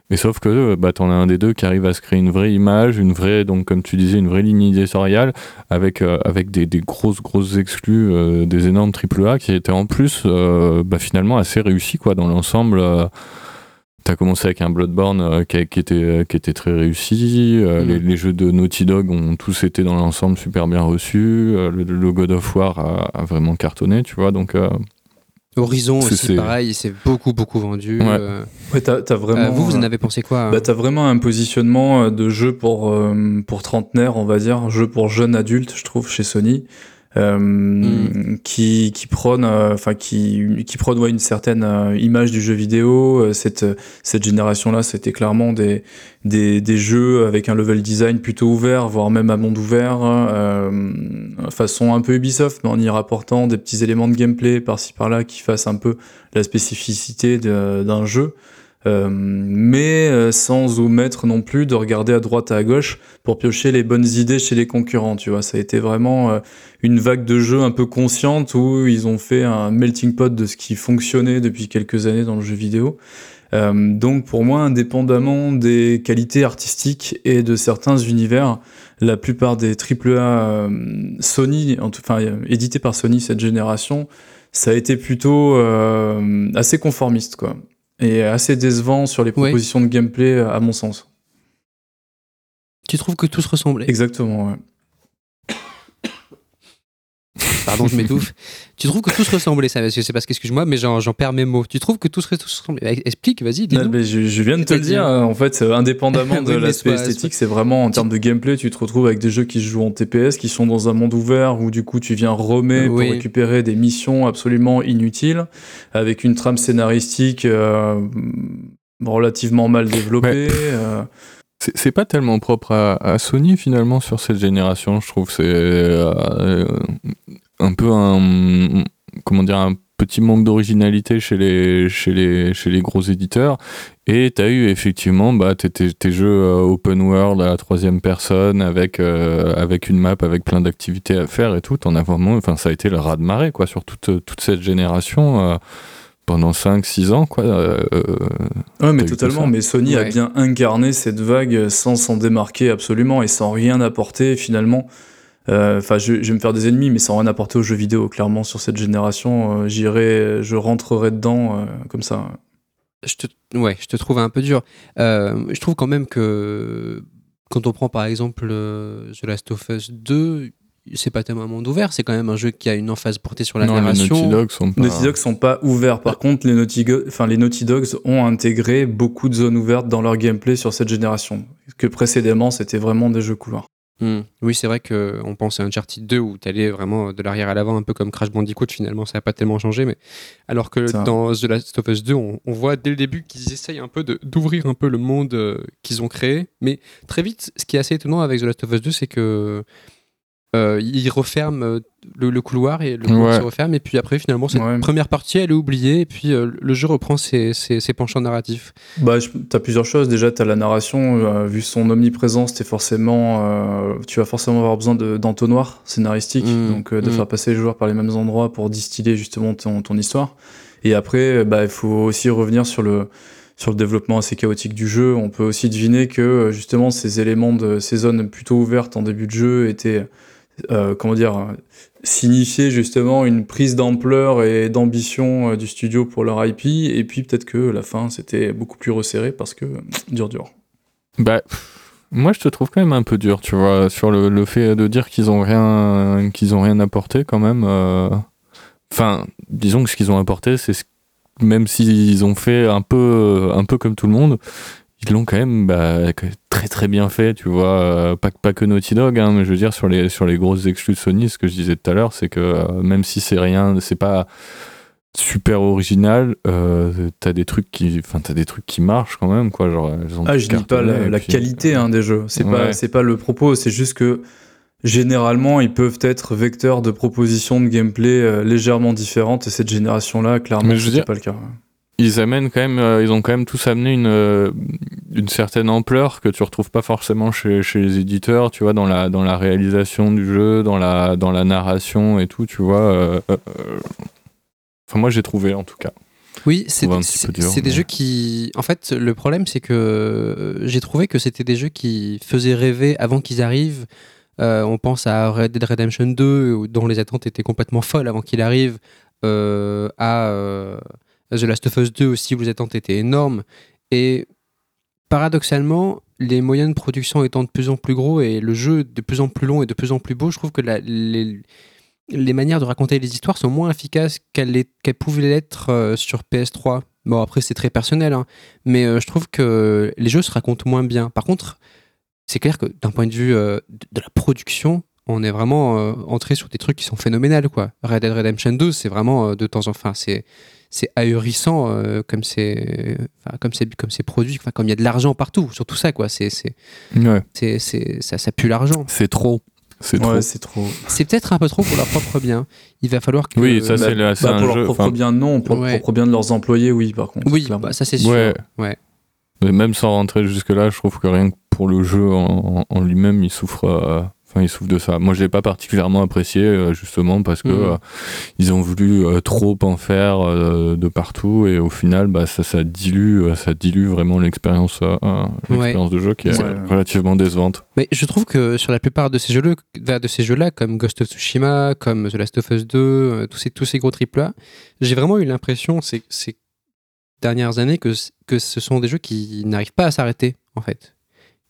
Et sauf que bah, t'en as un des deux qui arrive à se créer une vraie image, une vraie, donc comme tu disais, une vraie ligne éditoriale avec, euh, avec des, grosses, grosses exclus, des énormes AAA qui étaient en plus bah, finalement assez réussis quoi, dans l'ensemble. T'as commencé avec un Bloodborne euh, qui, était, euh, qui était très réussi. Euh, mm. les, jeux de Naughty Dog ont tous été dans l'ensemble super bien reçus. Le, God of War a, vraiment cartonné, tu vois. Donc. Horizon aussi, pareil, il s'est beaucoup, beaucoup vendu. Ouais, t'as, vraiment. vous, vous en avez pensé quoi bah, T'as vraiment un positionnement de jeu pour, pour trentenaire, on va dire, jeu pour jeunes adultes, je trouve, chez Sony. Euh, mm. qui, qui prône, euh, enfin qui, qui prône ouais, une certaine euh, image du jeu vidéo. cette, cette génération-là, c'était clairement des, des, des, jeux avec un level design plutôt ouvert, voire même à monde ouvert, façon un peu Ubisoft, mais en y rapportant des petits éléments de gameplay par-ci par-là qui fassent un peu la spécificité d'un jeu. Euh, mais euh, sans omettre non plus de regarder à droite et à gauche pour piocher les bonnes idées chez les concurrents, tu vois. Ça a été vraiment euh, une vague de jeux un peu consciente où ils ont fait un melting pot de ce qui fonctionnait depuis quelques années dans le jeu vidéo. donc pour moi, indépendamment des qualités artistiques et de certains univers, la plupart des AAA Sony, enfin édités par Sony cette génération, ça a été plutôt assez conformiste quoi et assez décevant sur les propositions de gameplay, à mon sens. Tu trouves que tout se ressemblait Exactement, ouais. Pardon, je m'étouffe. tu trouves que tout se ressemblait, ça Parce que c'est parce qu'excuse-moi, mais j'en perds mes mots. Tu trouves que tout se, ressemblait Explique, vas-y, je, je, viens de te le dire. En fait, indépendamment de l'aspect esthétique, c'est vraiment en termes de gameplay, tu te retrouves avec des jeux qui se jouent en TPS, qui sont dans un monde ouvert où du coup tu viens remettre pour récupérer des missions absolument inutiles, avec une trame scénaristique euh, relativement mal développée. Euh. C'est pas tellement propre à, Sony finalement sur cette génération, je trouve. C'est euh, un peu un comment dire un petit manque d'originalité chez les chez les chez les gros éditeurs. Et tu as eu effectivement bah tes, tes, jeux euh, open world à la troisième personne avec euh, avec une map avec plein d'activités à faire et tout. En as vraiment enfin ça a été le raz de marée quoi sur toute toute cette génération euh, pendant 5-6 ans quoi ouais mais totalement. mais Sony a bien incarné cette vague sans s'en démarquer absolument et sans rien apporter finalement euh, enfin, je, vais me faire des ennemis, mais sans rien apporter aux jeux vidéo. Clairement, sur cette génération, euh, j'irai, je rentrerai dedans euh, comme ça. Je te, ouais, je te trouve un peu dur. je trouve quand même que quand on prend par exemple The Last of Us 2, c'est pas tellement un monde ouvert, c'est quand même un jeu qui a une emphase portée sur la non, narration. Les Naughty Dogs sont pas... Naughty Dogs sont pas ouverts. Par contre, les Naughty, enfin, les Naughty Dogs ont intégré beaucoup de zones ouvertes dans leur gameplay sur cette génération. Que précédemment, c'était vraiment des jeux couloirs. Hmm. Oui, c'est vrai qu'on pense à Uncharted 2 où tu allais vraiment de l'arrière à l'avant, un peu comme Crash Bandicoot, finalement, ça n'a pas tellement changé. Mais... Alors que dans The Last of Us 2, on, voit dès le début qu'ils essayent un peu d'ouvrir un peu le monde euh, qu'ils ont créé. Mais très vite, ce qui est assez étonnant avec The Last of Us 2, c'est que euh, il referme euh, le, couloir et le couloir se referme. Et puis après finalement cette première partie elle est oubliée. Et puis euh, le jeu reprend ses, penchants narratifs. Bah as plusieurs choses. Déjà tu as la narration vu son omniprésence es forcément tu vas forcément avoir besoin d'entonnoir scénaristique mmh. donc de mmh. faire passer les joueurs par les mêmes endroits pour distiller justement ton, ton histoire. Et après bah il faut aussi revenir sur le sur le développement assez chaotique du jeu, on peut aussi deviner que justement ces éléments de ces zones plutôt ouvertes en début de jeu étaient euh, comment dire, signifier justement une prise d'ampleur et d'ambition euh, du studio pour leur IP, et puis peut-être que la fin c'était beaucoup plus resserré parce que dur dur. Bah, moi je te trouve quand même un peu dur, tu vois, sur le, fait de dire qu'ils ont rien, qu'ils ont rien apporté quand même. Euh. Enfin, disons que ce qu'ils ont apporté, c'est même s'ils ont fait un peu, un peu comme tout le monde, ils l'ont quand même bah, très très bien fait, tu vois. Euh, pas, pas que Naughty Dog, hein, mais je veux dire, sur les, sur les grosses exclus de Sony, ce que je disais tout à l'heure, c'est que euh, même si c'est rien, c'est pas super original, euh, t'as des trucs qui, enfin t'as des trucs qui marchent quand même, quoi. Genre, ah, je dis pas la, qualité hein, des jeux. C'est pas, c'est pas le propos. C'est juste que généralement, ils peuvent être vecteurs de propositions de gameplay légèrement différentes. Et cette génération-là, clairement, ce pas le cas. Ils amènent quand même, euh, ils ont quand même tous amené une, euh, une certaine ampleur que tu retrouves pas forcément chez, chez, les éditeurs, tu vois, dans la, dans la réalisation du jeu, dans la, dans la narration et tout, tu vois. Enfin, moi, j'ai trouvé en tout cas. Oui, c'est des jeux qui. En fait, le problème, c'est que j'ai trouvé que c'était des jeux qui faisaient rêver avant qu'ils arrivent. Euh, on pense à Red Dead Redemption 2, dont les attentes étaient complètement folles avant qu'il arrive, euh, à euh, The Last of Us 2 aussi, les attentes étaient énormes. Et paradoxalement, les moyens de production étant de plus en plus gros et le jeu de plus en plus long et de plus en plus beau, je trouve que les, manières de raconter les histoires sont moins efficaces qu'elles pouvaient l'être sur PS3. Bon, après, c'est très personnel, hein, mais je trouve que les jeux se racontent moins bien. Par contre, c'est clair que d'un point de vue euh, de, la production, on est vraiment euh, entré sur des trucs qui sont phénoménales quoi. Red Dead Redemption 2, c'est vraiment euh, de temps en temps, c'est c'est ahurissant comme c'est comme c'est comme c'est produit, enfin comme il y a de l'argent partout, sur tout ça quoi. C'est c'est c'est ça, ça pue l'argent. C'est trop. C'est trop. c'est trop. C'est peut-être un peu trop pour leur propre bien. Il va falloir que. Oui, ça c'est bah, bah, pour leur propre bien, non. Pour le propre bien de leurs employés, oui, par contre. Oui, bah, ça c'est sûr. Ouais. ouais. Mais même sans rentrer jusque-là, je trouve que rien que pour le jeu en, lui-même, il souffre. Euh, enfin, il souffre de ça. Moi, je l'ai pas particulièrement apprécié, euh, justement, parce que mmh. euh, ils ont voulu trop en faire de partout, et au final, bah, ça, ça dilue, ça dilue vraiment l'expérience, l'expérience de jeu qui est relativement décevante. Mais je trouve que sur la plupart de ces jeux, de ces jeux-là, comme Ghost of Tsushima, comme The Last of Us 2, tous ces tous ces gros triple A, j'ai vraiment eu l'impression, c'est dernières années que, que ce sont des jeux qui n'arrivent pas à s'arrêter, en fait.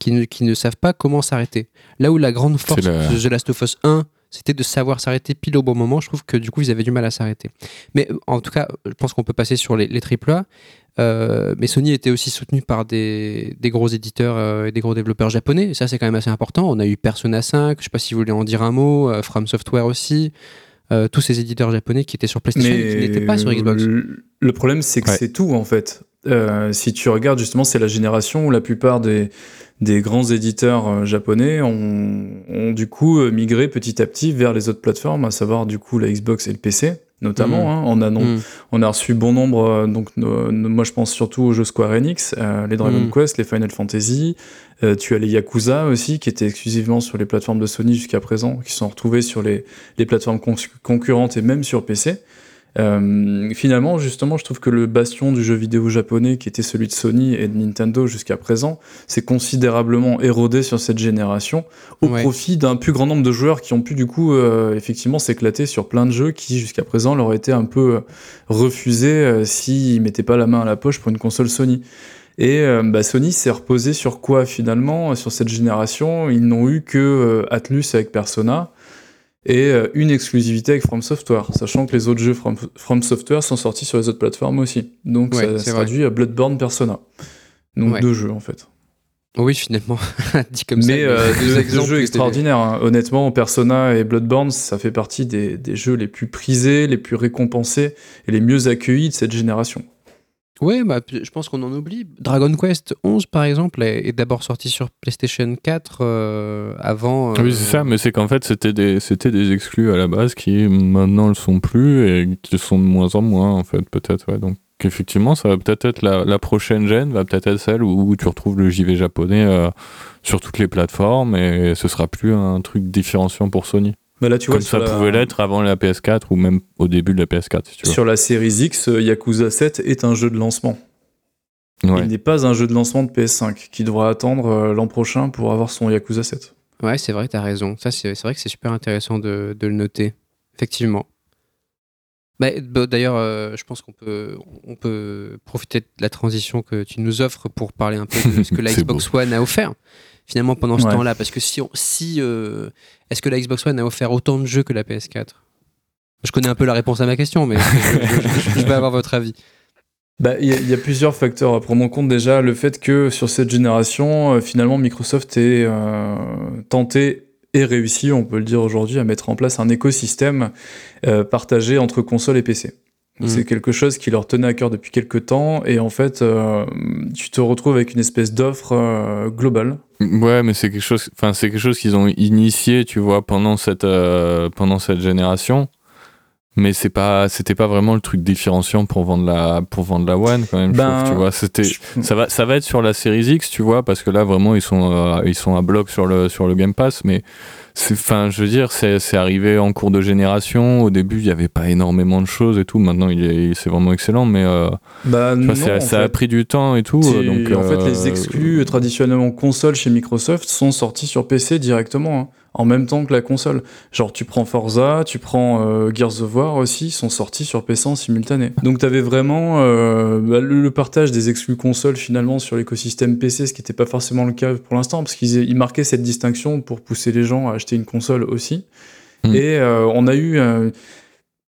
Qui ne, qui ne savent pas comment s'arrêter. Là où la grande force de The Last of Us 1, c'était de savoir s'arrêter pile au bon moment, je trouve que du coup, ils avaient du mal à s'arrêter. Mais en tout cas, je pense qu'on peut passer sur les, les AAA. Euh, mais Sony était aussi soutenu par des, des gros éditeurs euh, et des gros développeurs japonais. Et ça, c'est quand même assez important. On a eu Persona 5, je sais pas si vous voulez en dire un mot, euh, From Software aussi. Euh, tous ces éditeurs japonais qui étaient sur PlayStation et qui n'étaient pas sur Xbox. Le problème, c'est que c'est tout en fait. Euh, si tu regardes justement, c'est la génération où la plupart des, des grands éditeurs euh, japonais ont, ont, du coup migré petit à petit vers les autres plateformes, à savoir du coup la Xbox et le PC notamment. Mm. Hein. On, a mm. on a reçu bon nombre, donc moi je pense surtout aux jeux Square Enix, les Dragon mm. Quest, les Final Fantasy, euh, tu as les Yakuza aussi, qui étaient exclusivement sur les plateformes de Sony jusqu'à présent, qui sont retrouvés sur les, les plateformes concurrentes et même sur PC. Euh, finalement, justement, je trouve que le bastion du jeu vidéo japonais, qui était celui de Sony et de Nintendo jusqu'à présent, s'est considérablement érodé sur cette génération, au profit d'un plus grand nombre de joueurs qui ont pu du coup euh, effectivement s'éclater sur plein de jeux qui jusqu'à présent leur étaient un peu refusés s'ils mettaient pas la main à la poche pour une console Sony. Et euh, bah, Sony s'est reposé sur quoi finalement Sur cette génération, ils n'ont eu que euh, Atlus avec Persona et euh, une exclusivité avec From Software, sachant que les autres jeux From, Software sont sortis sur les autres plateformes aussi. Donc ça se traduit à Bloodborne Persona. Donc deux jeux en fait. Oui, finalement, dit comme mais, ça. Mais deux, jeux extraordinaires. Hein. Honnêtement, Persona et Bloodborne, ça fait partie des, des, jeux les plus prisés, les plus récompensés et les mieux accueillis de cette génération. Oui, bah, je pense qu'on en oublie. Dragon Quest 11, par exemple, est, d'abord sorti sur PlayStation 4 euh, avant. Oui, c'est ça, mais c'est qu'en fait, c'était des, c'était des exclus à la base qui maintenant le sont plus et qui sont de moins en moins, en fait, peut-être. Ouais. Donc, effectivement, ça va peut-être être la, prochaine gêne, va peut-être être celle où, tu retrouves le JV japonais euh, sur toutes les plateformes et ce sera plus un truc différenciant pour Sony. Bah là, tu Comme ça pouvait l'être avant la PS4 ou même au début de la PS4. Sur la série X, euh, Yakuza 7 est un jeu de lancement. Il n'est pas un jeu de lancement de PS5 qui devra attendre euh, l'an prochain pour avoir son Yakuza 7. Ouais, c'est vrai, tu as raison. Ça, c'est vrai que c'est super intéressant de, le noter. Effectivement. Bah, d'ailleurs, euh, je pense qu'on peut, on peut profiter de la transition que tu nous offres pour parler un peu de ce que la Xbox One a offert finalement pendant ce temps-là Parce que si, si euh, est-ce que la Xbox One a offert autant de jeux que la PS4 Je connais un peu la réponse à ma question, mais je, vais avoir votre avis. Bah, il y, a plusieurs facteurs à prendre en compte déjà. Le fait que sur cette génération, euh, finalement, Microsoft ait euh, tenté et réussi, on peut le dire aujourd'hui, à mettre en place un écosystème partagé entre console et PC. Donc, C'est quelque chose qui leur tenait à cœur depuis quelques temps, et en fait, euh, tu te retrouves avec une espèce d'offre euh, globale. Ouais, mais c'est quelque chose, enfin c'est quelque chose qu'ils ont initié, tu vois, pendant cette euh, pendant cette génération. Mais c'est pas, c'était pas vraiment le truc différenciant pour vendre la, pour vendre la One quand même. je Ben, trouve, tu vois, c'était, je- ça va, ça va être sur la Series X, tu vois, parce que là vraiment ils sont, ils sont à bloc sur le, sur le Game Pass. Mais enfin, je veux dire, c'est, c'est arrivé en cours de génération. Au début, il y avait pas énormément de choses et tout. Maintenant, il est, c'est vraiment excellent, mais euh, Bah, vois, ça, a pris du temps et tout. Euh, Donc, en fait, les exclus euh, traditionnellement console chez Microsoft sont sortis sur PC directement, hein, en même temps que la console. Genre, tu prends Forza, tu prends euh, Gears of War aussi, ils sont sortis sur PC en simultané. Donc, tu avais vraiment euh, bah, le, le partage des exclus consoles finalement sur l'écosystème PC, ce qui n'était pas forcément le cas pour l'instant, parce qu'ils ils marquaient cette distinction pour pousser les gens à acheter une console aussi. Mm. Et euh, on a eu.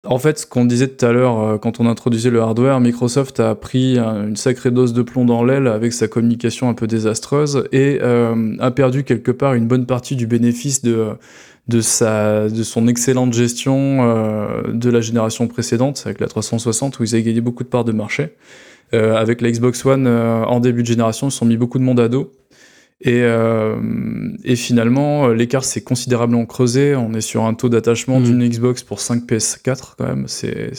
En fait, ce qu'on disait tout à l'heure, euh, quand on introduisait le hardware, Microsoft a pris une sacrée dose de plomb dans l'aile avec sa communication un peu désastreuse et euh, a perdu quelque part une bonne partie du bénéfice de, de, sa, de son excellente gestion euh, de la génération précédente, avec la 360, où ils avaient gagné beaucoup de parts de marché. Avec la Xbox One, en début de génération, ils se sont mis beaucoup de monde à dos. Et, euh, et finalement, euh, l'écart s'est considérablement creusé. On est sur un taux d'attachement Mm. d'une Xbox pour 5 PS4 quand même. C'est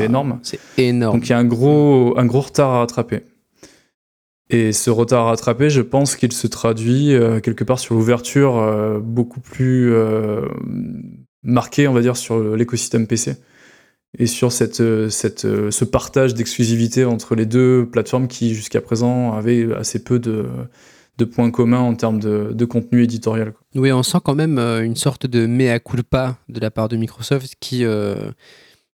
énorme. C'est énorme. Donc il y a un gros, un gros retard à rattraper. Et ce retard à rattraper, je pense qu'il se traduit euh, quelque part sur l'ouverture euh, beaucoup plus euh, marquée, on va dire, sur l'écosystème PC. Et sur cette, cette, ce partage d'exclusivité entre les deux plateformes qui, jusqu'à présent, avaient assez peu de, de points communs en termes de, contenu éditorial. Oui, on sent quand même euh, une sorte de mea culpa de la part de Microsoft qui, euh,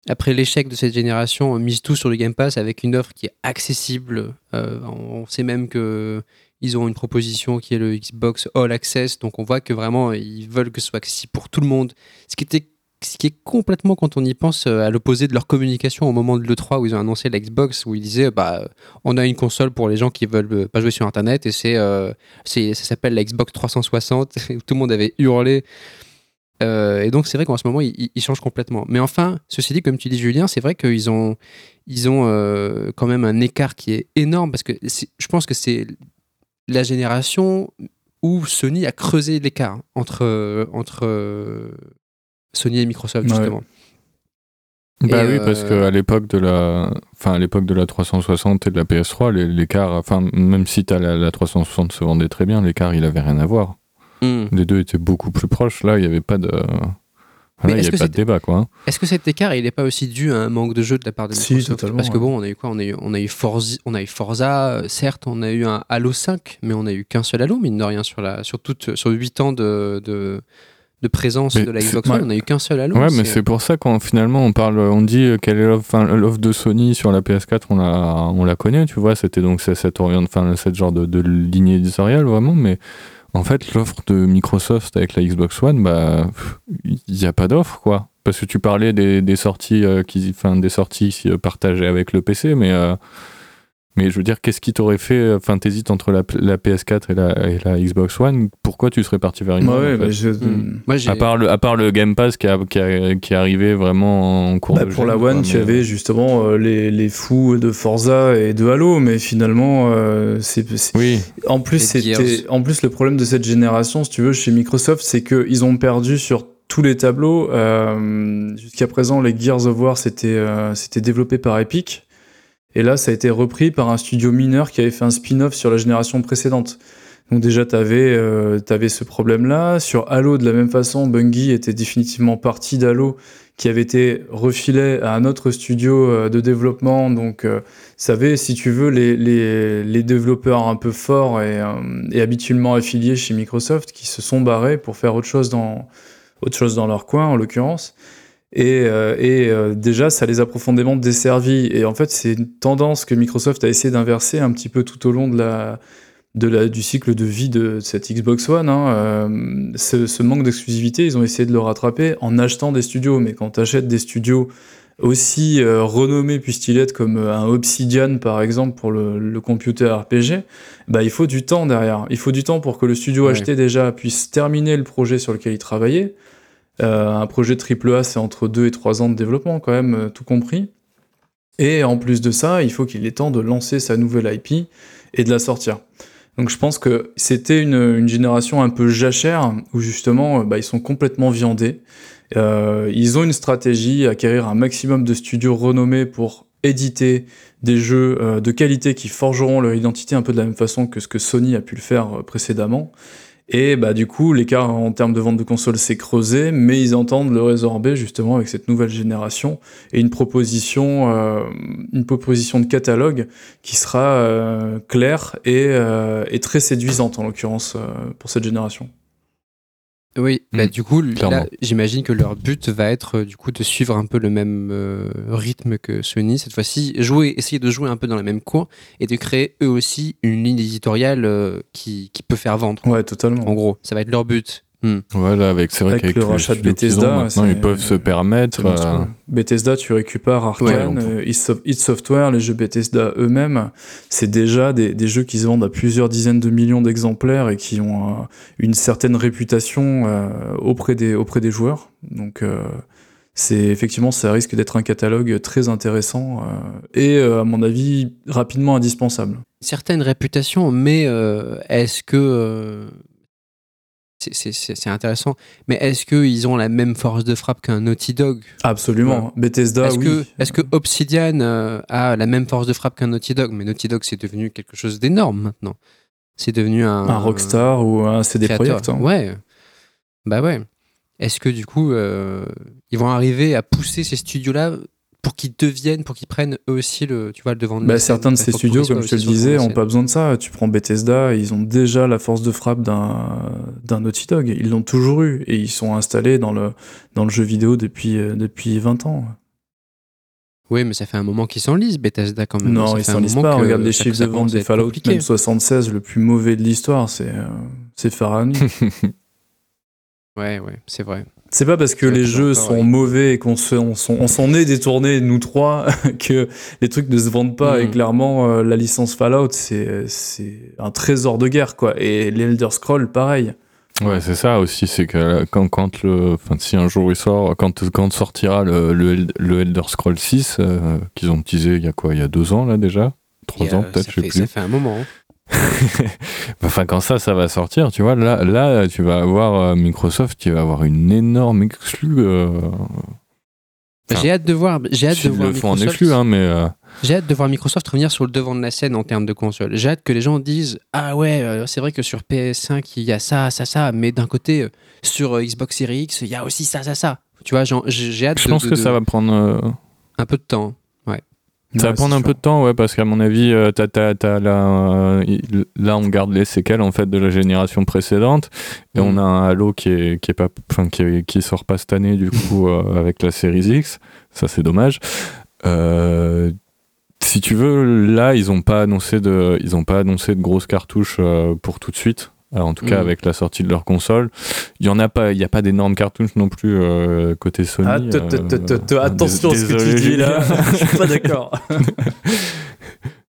après l'échec de cette génération, mise tout sur le Game Pass avec une offre qui est accessible. Euh, on sait même que ils ont une proposition qui est le Xbox All Access, donc on voit que vraiment ils veulent que ce soit accessible pour tout le monde. Ce qui était ce qui est complètement, quand on y pense, euh, à l'opposé de leur communication au moment de l'E3 où ils ont annoncé la Xbox, où ils disaient bah, on a une console pour les gens qui veulent euh, pas jouer sur Internet et c'est, euh, c'est, ça s'appelle la Xbox 360. où tout le monde avait hurlé. Et donc c'est vrai qu'en ce moment ils, changent complètement. Mais enfin, ceci dit, comme tu dis Julien, c'est vrai qu'ils ont, ils ont quand même un écart qui est énorme parce que je pense que c'est la génération où Sony a creusé l'écart entre, entre Sony et Microsoft Ouais. justement. Bah Et, oui, parce euh, qu'à l'époque de la, enfin à l'époque de la 360 et de la PS3, les- l'écart, enfin même si t'as la, la 360 se vendait très bien, l'écart il avait rien à voir. Hmm. Les deux étaient beaucoup plus proches. Là, il y avait pas de, Là, il est-ce y que avait pas de débat quoi. hein. Est-ce que cet écart, il n'est pas aussi dû à un manque de jeu de la part de Si, Microsoft? totalement, Parce que bon, on a eu quoi? On a eu, on a eu Forza, on a eu Forza, certes, on a eu un Halo 5, mais on a eu qu'un seul Halo, mine de rien, sur, la, sur, toute, sur 8 ans de, de, de présence Mais de la Xbox One, on a eu qu'un seul Halo. Ouais, mais c'est pour ça qu'on finalement on parle, on dit euh, quelle est l'offre, de Sony sur la PS4, on la, on la connaît, tu vois. C'était donc cette orient, enfin cette genre de, de lignée éditoriale vraiment, mais en fait l'offre de Microsoft avec la Xbox One, bah il n'y a pas d'offre quoi. Parce que tu parlais des, des sorties, euh, qui, enfin des sorties euh, partagées avec le PC, mais euh, mais je veux dire, qu'est-ce qui t'aurait fait, enfin t'hésites entre la, la PS4 et la, et la Xbox One, pourquoi tu serais parti vers une Ouais, bah, je- Hmm. Moi, j'ai- à part, le, à part le Game Pass qui, a, qui, a- qui est arrivé vraiment en cours Bah, de pour la quoi, One, tu avais justement euh, les, les fous de Forza et de Halo, mais finalement, euh, c'est Oui, en plus c'était en plus le problème de cette génération, si tu veux, chez Microsoft, c'est que ils ont perdu sur tous les tableaux. Euh, Jusqu'à présent, les Gears of War c'était euh, c'était développé par Epic, et là, ça a été repris par un studio mineur qui avait fait un spin-off sur la génération précédente. Donc déjà, tu avais, ce problème-là. Sur Halo, de la même façon, Bungie était définitivement parti d'Halo, qui avait été refilé à un autre studio euh, de développement. Donc, euh, ça si tu veux, les développeurs un peu forts et, euh, et habituellement affiliés chez Microsoft qui se sont barrés pour faire autre chose dans, autre chose dans leur coin, en l'occurrence. Et, euh, et euh, déjà, ça les a profondément desservis. Et en fait, c'est une tendance que Microsoft a essayé d'inverser un petit peu tout au long de la, de la, du cycle de vie de cette Xbox One. hein. Euh, ce, ce manque d'exclusivité, ils ont essayé de le rattraper en achetant des studios. Mais quand tu achètes des studios aussi renommés puissent-ils être comme un Obsidian par exemple pour le, le computer RPG, bah, il faut du temps derrière. Il faut du temps pour que le studio Ouais. acheté déjà puisse terminer le projet sur lequel il travaillait. Euh, un projet AAA, c'est entre 2 et 3 ans de développement quand même, euh, tout compris. Et en plus de ça, il faut qu'il ait temps de lancer sa nouvelle IP et de la sortir. Donc je pense que c'était une, génération un peu jachère où justement bah, ils sont complètement viandés. Euh, ils ont une stratégie, acquérir un maximum de studios renommés pour éditer des jeux euh, de qualité qui forgeront leur identité un peu de la même façon que ce que Sony a pu le faire euh, précédemment. Et bah du coup, l'écart en termes de vente de consoles s'est creusé, mais ils entendent le résorber justement avec cette nouvelle génération et une proposition, euh, une proposition de catalogue qui sera euh, claire et, euh, et, très séduisante en l'occurrence pour cette génération. Oui, bah, mm. du coup, j'imagine que leur but va être du coup de suivre un peu le même rythme que Sony cette fois-ci, jouer, essayer de jouer un peu dans la même cour et de créer eux aussi une ligne éditoriale qui, qui, peut faire vendre. Ouais, totalement. En gros, ça va être leur but. Hmm. Voilà, avec c'est vrai qu'avec le rachat de Bethesda, maintenant ils peuvent se permettre. Euh, Bethesda, tu récupères Arkane, ouais, euh, Software, les jeux Bethesda eux-mêmes, c'est déjà des, des, jeux qui se vendent à plusieurs dizaines de millions d'exemplaires et qui ont euh, une certaine réputation auprès des auprès des joueurs. Donc c'est effectivement ça risque d'être un catalogue très intéressant et à mon avis rapidement indispensable. Certaines réputations, mais est-ce que c'est intéressant. Mais est-ce qu'ils ont la même force de frappe qu'un Naughty Dog? Absolument. Bethesda, est-ce oui. Que, est-ce que Obsidian euh, a la même force de frappe qu'un Naughty Dog? Mais Naughty Dog, c'est devenu quelque chose d'énorme maintenant. C'est devenu un. Un Rockstar ou un CD Projekt. Hein. Ouais. Bah ouais. Est-ce que du coup, euh, ils vont arriver à pousser ces studios-là pour qu'ils deviennent, pour qu'ils prennent eux aussi le, tu vois, le devant de bah, Certains de ces studios, comme je te le disais, n'ont pas besoin de ça. Tu prends Bethesda, ils ont déjà la force de frappe d'un Naughty Dog. Ils l'ont toujours eu et ils sont installés dans le, dans le jeu vidéo depuis, euh, depuis 20 ans. Oui, mais ça fait un moment qu'ils s'enlisent, Bethesda quand même. Non, ils s'enlisent pas. Regarde les chiffres de vente des Fallout, même 76, le plus mauvais de l'histoire, c'est euh, c'est ouais, ouais, c'est vrai. C'est pas parce que les jeux sont mauvais et qu'on s'en est détourné, nous trois, que les trucs ne se vendent pas. Et mm. clairement, euh, la licence Fallout, c'est un trésor de guerre, quoi. Et l'Elder Scroll, pareil. Ouais, c'est ça aussi, c'est que quand, quand le, enfin, si un jour il sort, quand, quand sortira le, le, Elder Scroll 6, euh, qu'ils ont teasé il y a quoi, il y a deux ans là déjà, trois ans peut-être, je sais plus. Ça fait un moment. Hein. enfin, quand ça, ça va sortir, tu vois, là, là tu vas avoir euh, Microsoft qui va avoir une énorme exclue. Euh, j'ai hâte de voir. J'ai hâte de voir. Le font en exclu, hein, mais. Euh, j'ai hâte de voir Microsoft revenir sur le devant de la scène en termes de console. J'ai hâte que les gens disent Ah ouais, c'est vrai que sur PS5, il y a ça, ça, ça, mais d'un côté, sur Xbox Series X, il y a aussi ça, ça, ça. Tu vois, j'ai hâte Je pense que ça va prendre. Un peu de temps. Ça va prendre un peu de temps, ouais, parce qu'à mon avis, euh, euh, là, on garde les séquelles en fait de la génération précédente, et on mm. a un Halo qui est, qui est pas, qui, qui, sort pas cette année du coup euh, avec la série X. Ça, c'est dommage. si tu veux, là, ils ont pas annoncé de, ils ont pas annoncé de grosses cartouches pour tout de suite en tout cas mm. avec la sortie de leur console. Il y en a pas, il y a pas d'énormes cartouches non plus euh, côté Sony. Ah, euh, attention à ce que tu dis là, je suis pas d'accord.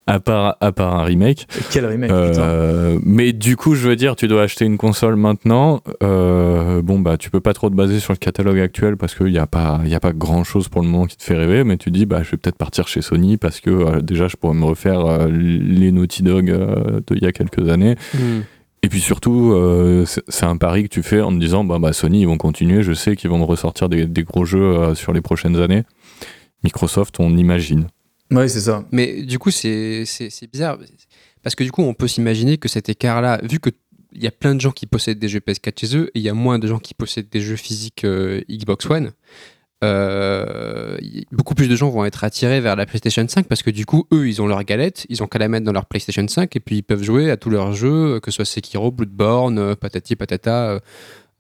à part, à part un remake. Quel remake euh, Mais du coup, je veux dire, tu dois acheter une console maintenant. bon, bah, tu peux pas trop te baser sur le catalogue actuel parce qu'il n'y a pas, a pas grand chose pour le moment qui te fait rêver. Mais tu dis, bah, je vais peut-être partir chez Sony parce que déjà, je pourrais me refaire les Naughty Dog d'il y a quelques années. Hmm. Et puis surtout, euh, c'est un pari que tu fais en te disant bah, bah, Sony, ils vont continuer, je sais qu'ils vont ressortir des, gros jeux euh, sur les prochaines années. Microsoft, on imagine. Oui, c'est ça. Mais du coup, c'est bizarre. Parce que du coup, on peut s'imaginer que cet écart-là, vu qu'il y a plein de gens qui possèdent des jeux PS4 chez eux et il y a moins de gens qui possèdent des jeux physiques euh, Xbox One, euh, beaucoup plus de gens vont être attirés vers la PlayStation 5 parce que du coup, eux, ils ont leur galette, ils ont qu'à la mettre dans leur PlayStation 5 et puis ils peuvent jouer à tous leurs jeux, que ce soit Sekiro, Bloodborne, euh, patati patata,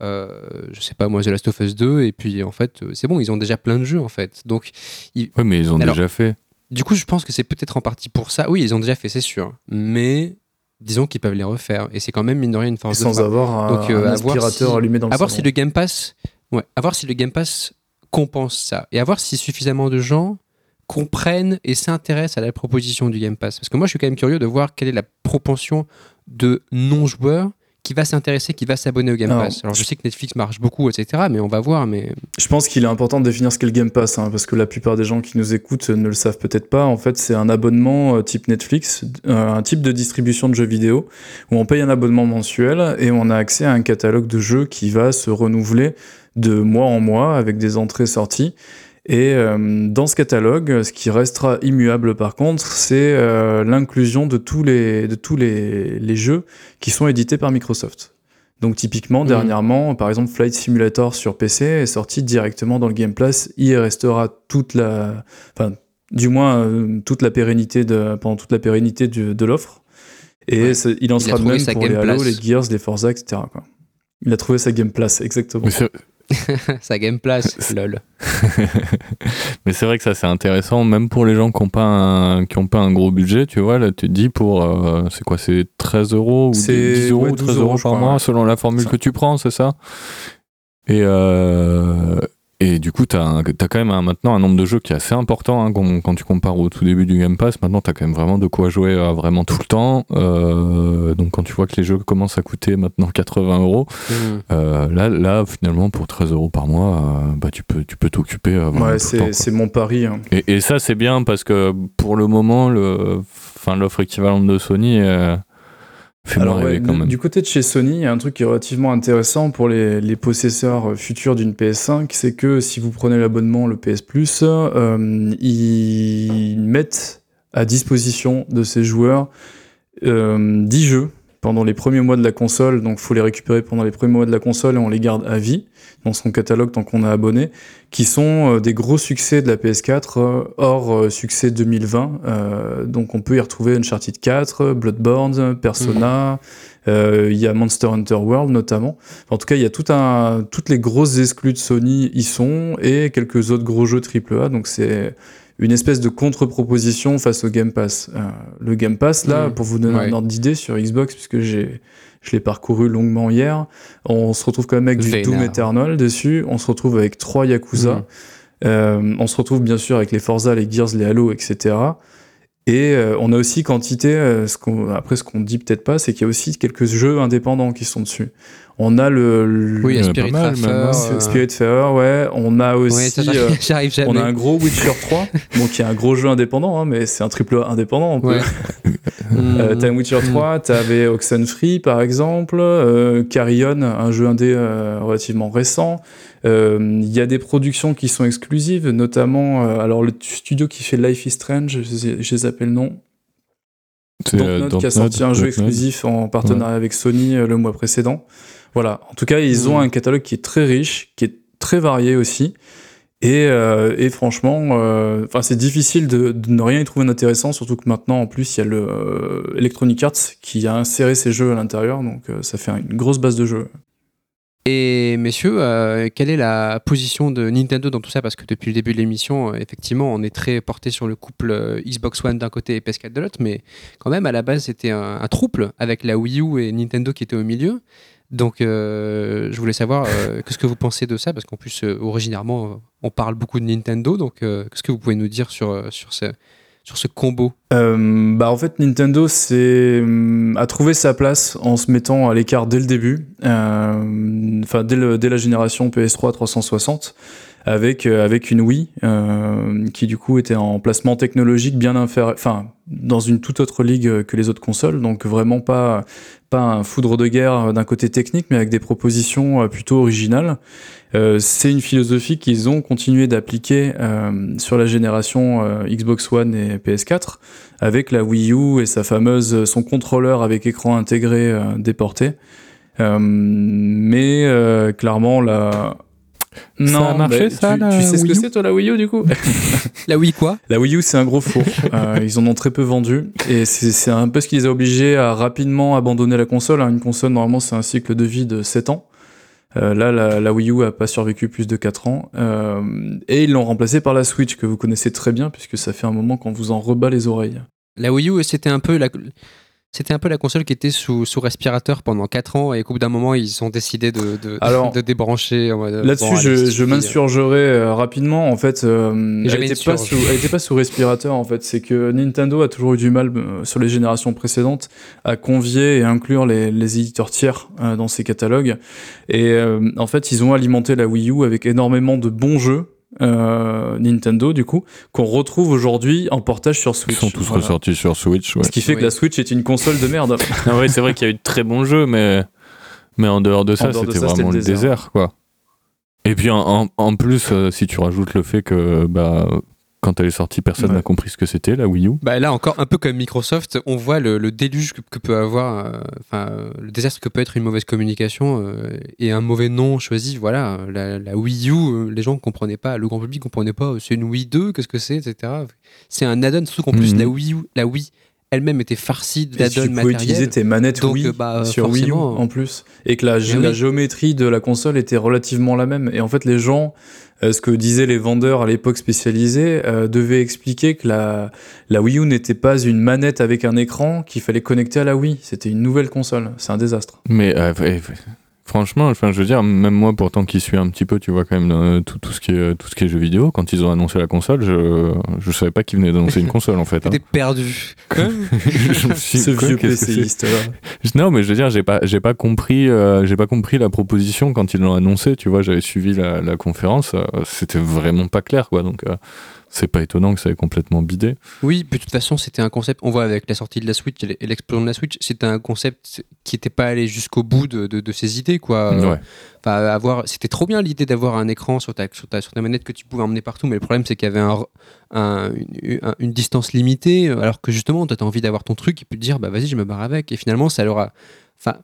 euh, je sais pas moi, The Last of Us 2, et puis en fait, c'est bon, ils ont déjà plein de jeux en fait. Donc, ils... Oui, mais ils ont déjà fait. Du coup, je pense que c'est peut-être en partie pour ça. Oui, ils ont déjà fait, c'est sûr. Mais disons qu'ils peuvent les refaire. Et c'est quand même, mine de rien, une force Sans avoir un, Donc, aspirateur allumé dans le À voir si le Game Pass... Ouais, à voir si le Game Pass compense ça et à voir si suffisamment de gens comprennent et s'intéressent à la proposition du Game Pass. Parce que moi, je suis quand même curieux de voir quelle est la propension de non-joueurs qui va s'intéresser, qui va s'abonner au Game Alors, Pass Alors je sais que Netflix marche beaucoup, etc. Mais on va voir. Mais Je pense qu'il est important de définir ce qu'est le Game Pass, hein, parce que la plupart des gens qui nous écoutent ne le savent peut-être pas. En fait, c'est un abonnement euh, type Netflix, euh, un type de distribution de jeux vidéo, où on paye un abonnement mensuel et on a accès à un catalogue de jeux qui va se renouveler de mois en mois avec des entrées-sorties. Et euh, dans ce catalogue, ce qui restera immuable par contre, c'est euh, l'inclusion de tous, les, de tous les, les jeux qui sont édités par Microsoft. Donc typiquement, Mhm. dernièrement, par exemple, Flight Simulator sur PC est sorti directement dans le Game Pass. Il restera toute la, enfin, du moins euh, toute la pérennité de, pendant toute la pérennité de l'offre. Et Ouais. il en Il sera de même pour les Halo, les Gears, les Forza, etc. Quoi. Il a trouvé sa Game Pass, exactement. Ça Game Pass, lol. Mais c'est vrai que ça c'est intéressant, même pour les gens qui n'ont pas, un- qui ont pas un gros budget, tu vois, là tu te dis pour, euh, c'est quoi, c'est 13 euros ou C'est- 10 euros ouais, ou 12 13 euros par mois ouais. selon la formule Ça. que tu prends, c'est ça et, euh, et du coup, tu as, quand même un- maintenant un nombre de jeux qui est assez important hein, quand, quand tu compares au tout début du Game Pass. Maintenant, tu as quand même vraiment de quoi jouer euh, vraiment tout le temps. Euh, donc quand tu vois que les jeux commencent à coûter maintenant 80 euros, Mm. euh, là, là, finalement, pour 13 euros par mois, euh, bah, tu peux tu peux t'occuper euh, vraiment Ouais, c'est mon pari. hein. Et, et ça, c'est bien parce que pour le moment, le, enfin, l'offre équivalente de Sony euh, Alors, moins ouais, rêver quand du- même. du côté de chez Sony, il y a un truc qui est relativement intéressant pour les, les possesseurs euh, futurs d'une PS5, c'est que si vous prenez l'abonnement, le PS Plus, euh, ils mettent à disposition de ces joueurs euh, 10 jeux pendant les premiers mois de la console, donc faut les récupérer pendant les premiers mois de la console et on les garde à vie dans son catalogue tant qu'on a abonné, qui sont euh, des gros succès de la PS4 euh, hors euh, succès 2020. Euh, donc on peut y retrouver Uncharted 4, Bloodborne, Persona, euh, il y a Monster Hunter World notamment. En tout cas, il y a tout un, toutes les grosses exclus de Sony y sont et quelques autres gros jeux AAA. Donc c'est une espèce de contre-proposition face au Game Pass. Euh, le Game Pass, là, Mhm. pour vous donner Ouais. un ordre d'idée sur Xbox, puisque j'ai je l'ai parcouru longuement hier. On se retrouve quand même avec du. Doom Eternal dessus. On se retrouve avec trois Yakuza. Mhm. Euh, on se retrouve bien sûr avec les Forza, les Gears, les Halo, etc. Et euh, on a aussi quantité, ce qu'on- après ce qu'on dit peut-être pas, c'est qu'il y a aussi quelques jeux indépendants qui sont dessus. On a le, le- Oui, Spirit pas mal, Farer, même, hein. euh, Spiritfarer, ouais. On a aussi, ouais, ça, euh, on a un gros Witcher 3, bon, qui est un gros jeu indépendant, hein, mais c'est un triple A indépendant. On peut, Ouais. euh, Mm. t'as un Witcher 3, t'avais Oxenfree par exemple, euh, Carrion, un jeu indé euh, relativement récent. Euh, Il y a des productions qui sont exclusives, notamment euh, alors le studio qui fait Life is Strange, je, les appelle le nom, C'est, euh, Dontnod qui a Dontnod, sorti un jeu Dontnod. exclusif en partenariat avec Sony euh, le mois précédent. Voilà, en tout cas ils ont Mhm. un catalogue qui est très riche, qui est très varié aussi. Et, euh, et franchement, euh, c'est difficile de, de ne rien y trouver d'intéressant, surtout que maintenant en plus il y a le euh, Electronic Arts qui a inséré ses jeux à l'intérieur, donc ça fait une grosse base de jeux. Et messieurs, quelle est la position de Nintendo dans tout ça? Parce que depuis le début de l'émission, effectivement, on est très porté sur le couple Xbox One d'un côté et PS4 de l'autre, mais quand même, à la base, c'était un, un trouble avec la Wii U et Nintendo qui étaient au milieu. Donc, euh, je voulais savoir euh, qu'est-ce que vous pensez de ça, parce qu'en plus, euh, originairement, on parle beaucoup de Nintendo. Donc, qu'est-ce que vous pouvez nous dire sur, sur, ce, sur ce combo? Bah en fait Nintendo hum, a trouvé sa place en se mettant à l'écart dès le début, enfin dès, dès la génération PS3 360 avec euh, avec une Wii euh, qui du coup était en placement technologique bien inférieur, enfin dans une toute autre ligue euh, que les autres consoles, donc vraiment pas pas un foudre de guerre d'un côté technique, mais avec des propositions plutôt originales. Euh, c'est une philosophie qu'ils ont continué d'appliquer euh, sur la génération Xbox One et PS4 avec la Wii U et sa fameuse son contrôleur avec écran intégré déporté. Mais clairement la a marché, ça, tu, la tu sais ce que Wii U c'est toi la Wii U du coup La Wii quoi? La Wii U, c'est un gros four. Euh, ils en ont très peu vendu. Et c'est un peu ce qui les a obligés à rapidement abandonner la console. hein. Une console, normalement, c'est un cycle de vie de 7 ans. Euh, là, la, la Wii U a pas survécu plus de 4 ans. Euh, et ils l'ont remplacée par la Switch, que vous connaissez très bien, puisque ça fait un moment qu'on vous en rebat les oreilles. La Wii U, c'était un peu la... C'était un peu la console qui était sous, sous respirateur pendant 4 ans et qu'au bout d'un moment ils ont décidé de, de, Alors, de débrancher. Là-dessus, bon, je, m'insurgerai euh, rapidement. En fait, euh, elle n'était pas, sous- elle était pas sous respirateur. En fait, c'est que Nintendo a toujours eu du mal euh, sur les générations précédentes à convier et inclure les, les éditeurs tiers euh, dans ses catalogues. Et euh, en fait, ils ont alimenté la Wii U avec énormément de bons jeux. Euh, Nintendo du coup qu'on retrouve aujourd'hui en portage sur Ils Switch. sont tous Voilà. ressortis sur Switch. Ouais. Ce qui fait que la Switch est une console de merde. Ah ouais, c'est vrai qu'il y a eu de très bons jeux, mais, mais en dehors de ça, c'était vraiment le désert. quoi. Et puis en, en- en plus, euh, si tu rajoutes le fait que bah, quand elle est sortie, personne Ouais. n'a compris ce que c'était, la Wii U. Bah là encore, un peu comme Microsoft, on voit le, le déluge que, que peut avoir, euh, enfin euh, le désastre que peut être une mauvaise communication euh, et un mauvais nom choisi. Voilà, la, la Wii U, euh, les gens ne comprenaient pas, le grand public ne comprenait pas. C'est une Wii 2, qu'est-ce que c'est, etc. C'est un add-on, surtout qu'en plus Mhm. la Wii U, la Wii elle-même était farcie Et tu d'add-on pouvais utiliser tes manettes Donc, Wii euh, bah, sur Wii U forcément. en plus et que la, oui. géométrie de la console était relativement la même et en fait les gens euh, ce que disaient les vendeurs à l'époque spécialisés euh, devaient expliquer que la, la Wii U n'était pas une manette avec un écran qu'il fallait connecter à la Wii c'était une nouvelle console c'est un désastre Mais euh. Franchement, enfin, je veux dire, même moi, pourtant qui suis un petit peu, tu vois, quand même, euh, tout, tout, ce qui est, tout ce qui est jeux vidéo, quand ils ont annoncé la console, je, je savais pas qu'ils venaient d'annoncer une console en fait. hein. T'étais perdu. Je me suis dit, ce quoi, vieux PCiste là Non, mais je veux dire, j'ai pas, j'ai pas compris, euh, j'ai pas compris la proposition quand ils l'ont annoncé. Tu vois, j'avais suivi la, la conférence, euh, c'était vraiment pas clair, quoi. Donc, euh, c'est pas étonnant que ça ait complètement bidé. Oui, puis de toute façon, c'était un concept. On voit avec la sortie de la Switch et l'explosion de la Switch, c'était un concept qui n'était pas allé jusqu'au bout de, de- de ses idées, quoi. Euh, ouais. Enfin, avoir, c'était trop bien l'idée d'avoir un écran sur ta, sur, ta, sur ta manette que tu pouvais emmener partout, mais le problème c'est qu'il y avait un, un- une, un- une distance limitée, alors que justement, tu as envie d'avoir ton truc et puis te dire, bah vas-y, je me barre avec. Et finalement, ça leur a. Enfin,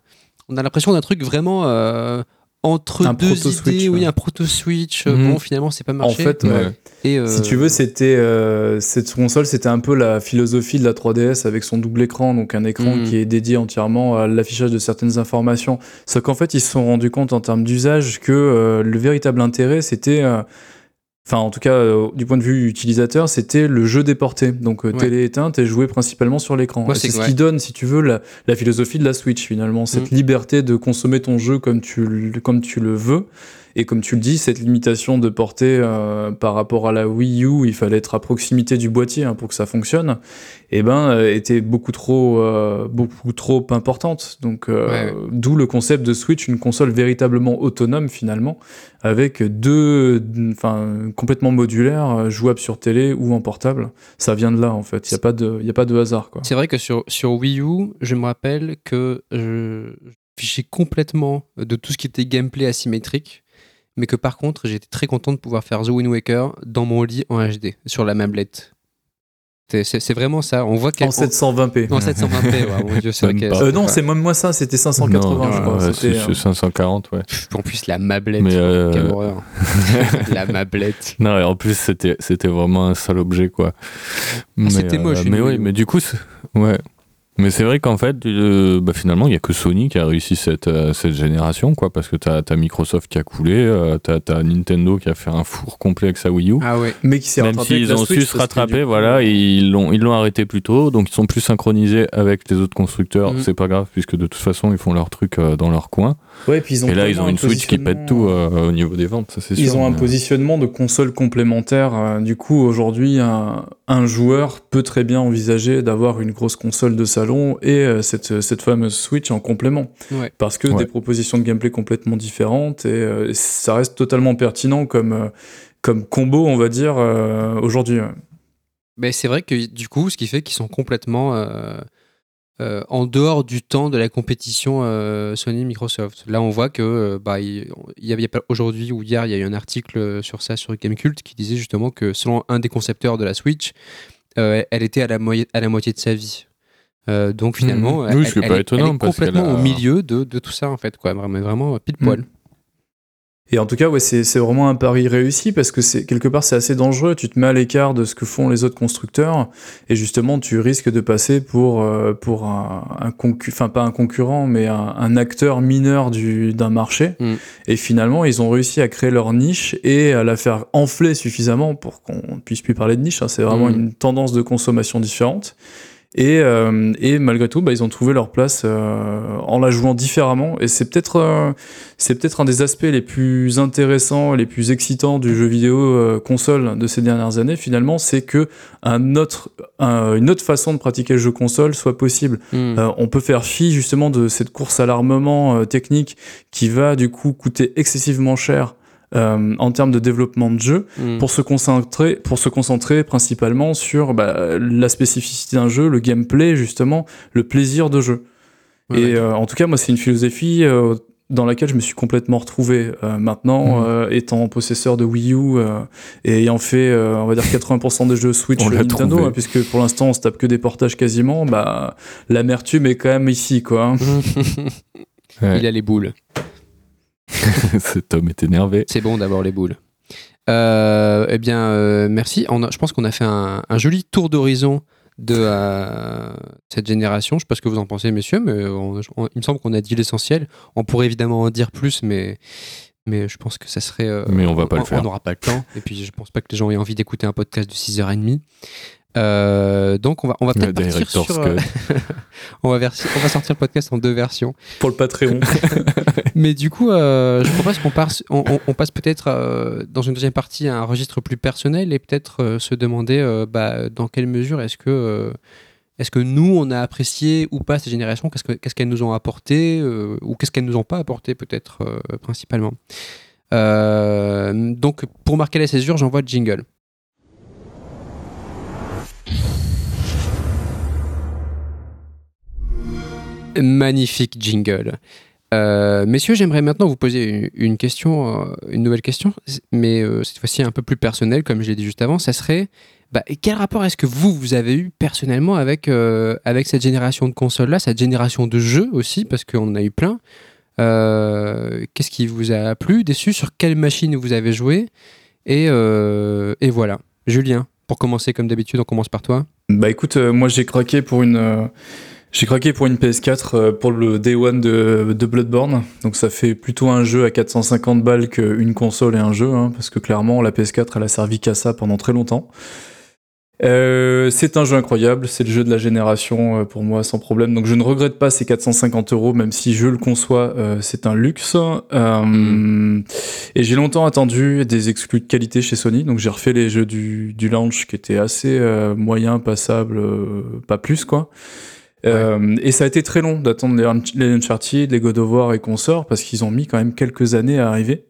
on a l'impression d'un truc vraiment euh, entre Un deux proto-Switch, idées. Oui, ouais. un proto-switch. Euh, Mhm. Bon, finalement, c'est pas en marché. fait Ouais. ouais. et, euh, Si tu veux, c'était euh, cette console, c'était un peu la philosophie de la 3DS avec son double écran, donc un écran Mhm. qui est dédié entièrement à l'affichage de certaines informations. Sauf qu'en fait, ils se sont rendus compte en termes d'usage que euh, le véritable intérêt, c'était, euh, enfin en tout cas euh, du point de vue utilisateur, c'était le jeu déporté. Donc euh, Ouais. télé éteinte et joué principalement sur l'écran. C'est ce ouais. qui donne, si tu veux, la, la philosophie de la Switch finalement, cette Mhm. liberté de consommer ton jeu comme tu, le- comme tu le veux. Et comme tu le dis, cette limitation de portée euh, par rapport à la Wii U, il fallait être à proximité du boîtier hein, pour que ça fonctionne, et ben euh, était beaucoup trop, euh, beaucoup trop importante. Donc, Ouais, d'où le concept de Switch, une console véritablement autonome finalement, avec deux, enfin complètement modulaire, jouable sur télé ou en portable. Ça vient de là en fait. Il y a pas de, il a pas de hasard quoi. C'est vrai que sur, sur Wii U, je me rappelle que je fichais complètement de tout ce qui était gameplay asymétrique, mais que par contre, j'étais très content de pouvoir faire The Wind Waker dans mon lit en HD, sur la mablette. C'est- vraiment ça. On voit En 720p. en 720p, ouais, mon dieu, c'est. Euh, non, c'est même moi ça, c'était 580, Non, je crois. ouais, C'était, c'est euh, c'est 540, ouais. En plus, la mablette. Mais, euh, Quelle horreur. la mablette. Non, et en plus, c'était, c'était vraiment un sale objet, quoi. Mais, Ah, c'était moche, une mais oui, mais du coup, ouais. Mais c'est vrai qu'en fait, euh, bah, finalement, il n'y a que Sony qui a réussi cette, euh, cette génération, quoi, parce que t'as, t'as Microsoft qui a coulé, euh, t'as, t'as Nintendo qui a fait un four complet avec sa Wii U. Ah ouais. mais qui s'est Même s'ils ont Switch, su se rattraper, voilà, ils l'ont, ils l'ont arrêté plus tôt, donc ils sont plus synchronisés avec les autres constructeurs. Mhm. C'est pas grave, puisque de toute façon, ils font leur truc euh, dans leur coin. Ouais, puis ils ont Et là, ils ont un une Switch qui pète tout euh, au niveau des ventes, ça c'est sûr. Ils ont un mais- positionnement de console complémentaire. euh, Du coup, aujourd'hui, un, un joueur peut très bien envisager d'avoir une grosse console de salon et euh, cette, cette fameuse Switch en complément. Ouais. Parce que Ouais. des propositions de gameplay complètement différentes et euh, ça reste totalement pertinent comme, euh, comme combo, on va dire, euh, aujourd'hui. Mais c'est vrai que du coup, ce qui fait qu'ils sont complètement euh, en dehors du temps de la compétition euh, Sony-Microsoft. Là, on voit que euh, bah, il y avait pas aujourd'hui ou hier, il y a eu un article sur ça sur Gamecult qui disait justement que selon un des concepteurs de la Switch, elle était à la, moitié à la moitié de sa vie. Donc finalement, elle, Oui, elle pas est- étonnant elle est complètement a- au milieu de, de tout ça en fait, quoi. Vraiment, vraiment pile poil. Et en tout cas, ouais, c'est c'est vraiment un pari réussi parce que c'est quelque part c'est assez dangereux. Tu te mets à l'écart de ce que font les autres constructeurs et justement tu risques de passer pour euh, pour un, un concu- enfin pas un concurrent, mais un, un acteur mineur du d'un marché. Mm. Et finalement, ils ont réussi à créer leur niche et à la faire enfler suffisamment pour qu'on puisse plus parler de niche. hein. C'est vraiment Mm. une tendance de consommation différente. Et, euh, et malgré tout, bah, ils ont trouvé leur place euh, en la jouant différemment. Et c'est peut-être euh, c'est peut-être un des aspects les plus intéressants, les plus excitants du jeu vidéo console de ces dernières années. Finalement, c'est que un autre, un- une autre façon de pratiquer le jeu console soit possible. Hmm. On peut faire fi justement de cette course à l'armement technique qui va du coup coûter excessivement cher euh, en termes de développement de jeu Hmm. pour se concentrer pour se concentrer principalement sur bah, la spécificité d'un jeu, le gameplay justement, le plaisir de jeu. Ouais, Et ouais. euh, en tout cas, moi, c'est une philosophie euh, dans laquelle je me suis complètement retrouvé euh, maintenant, euh, étant possesseur de Wii U euh, et ayant fait, euh, on va dire, 80% des jeux Switch On Nintendo, hein, puisque pour l'instant, on se tape que des portages quasiment, bah, l'amertume est quand même ici, quoi. hein. Ouais. Il a les boules. Cet homme est énervé. C'est bon d'avoir les boules. Euh, eh bien, euh, merci. On a- je pense qu'on a fait un, un joli tour d'horizon de euh, cette génération. Je sais pas ce que vous en pensez, messieurs, mais on- on- il me semble qu'on a dit l'essentiel. On pourrait évidemment en dire plus, mais, mais je pense que ça serait. Mais on va pas le faire. On n'aura pas le temps. Et puis, je pense pas que les gens aient envie d'écouter un podcast de 6h30. Euh, donc, on va, on va peut-être partir sur. euh, on, va versi- on va sortir le podcast en deux versions. Pour le Patreon. Mais du coup, euh, je propose qu'on passe, on, on- on passe peut-être dans une deuxième partie à un registre plus personnel et peut-être se demander bah, dans quelle mesure est-ce que, est-ce que nous, on a apprécié ou pas ces générations, qu'est-ce, que- qu'est-ce qu'elles nous ont apporté ou qu'est-ce qu'elles nous ont pas apporté peut-être principalement. Donc, pour marquer la césure, j'envoie le jingle. Magnifique jingle. Euh, messieurs, j'aimerais maintenant vous poser une, question, euh, une nouvelle question, mais euh, cette fois-ci un peu plus personnelle, comme je l'ai dit juste avant. Ça serait, bah, quel rapport est-ce que vous, vous avez eu personnellement avec, avec cette génération de consoles-là, cette génération de jeux aussi, parce qu'on en a eu plein. Qu'est-ce qui vous a plu, déçu, sur quelle machine vous avez joué et, et voilà. Julien, pour commencer comme d'habitude, on commence par toi. Bah écoute, moi j'ai craqué pour une j'ai craqué pour une PS4 euh, pour le Day One de, de Bloodborne. Donc ça fait plutôt un jeu à 450 balles qu'une console et un jeu, hein, parce que clairement la PS4 elle a servi qu'à ça pendant très longtemps. Euh, c'est un jeu incroyable, c'est le jeu de la génération euh, pour moi sans problème. Donc je ne regrette pas ces 450 euros, même si je le conçois, euh, c'est un luxe. Euh, Et j'ai longtemps attendu des exclus de qualité chez Sony, donc j'ai refait les jeux du, du launch qui étaient assez euh, moyens, passables, pas plus quoi. Euh, et ça a été très long d'attendre les, Unch- les Uncharted, les God of War et consorts, parce qu'ils ont mis quand même quelques années à arriver.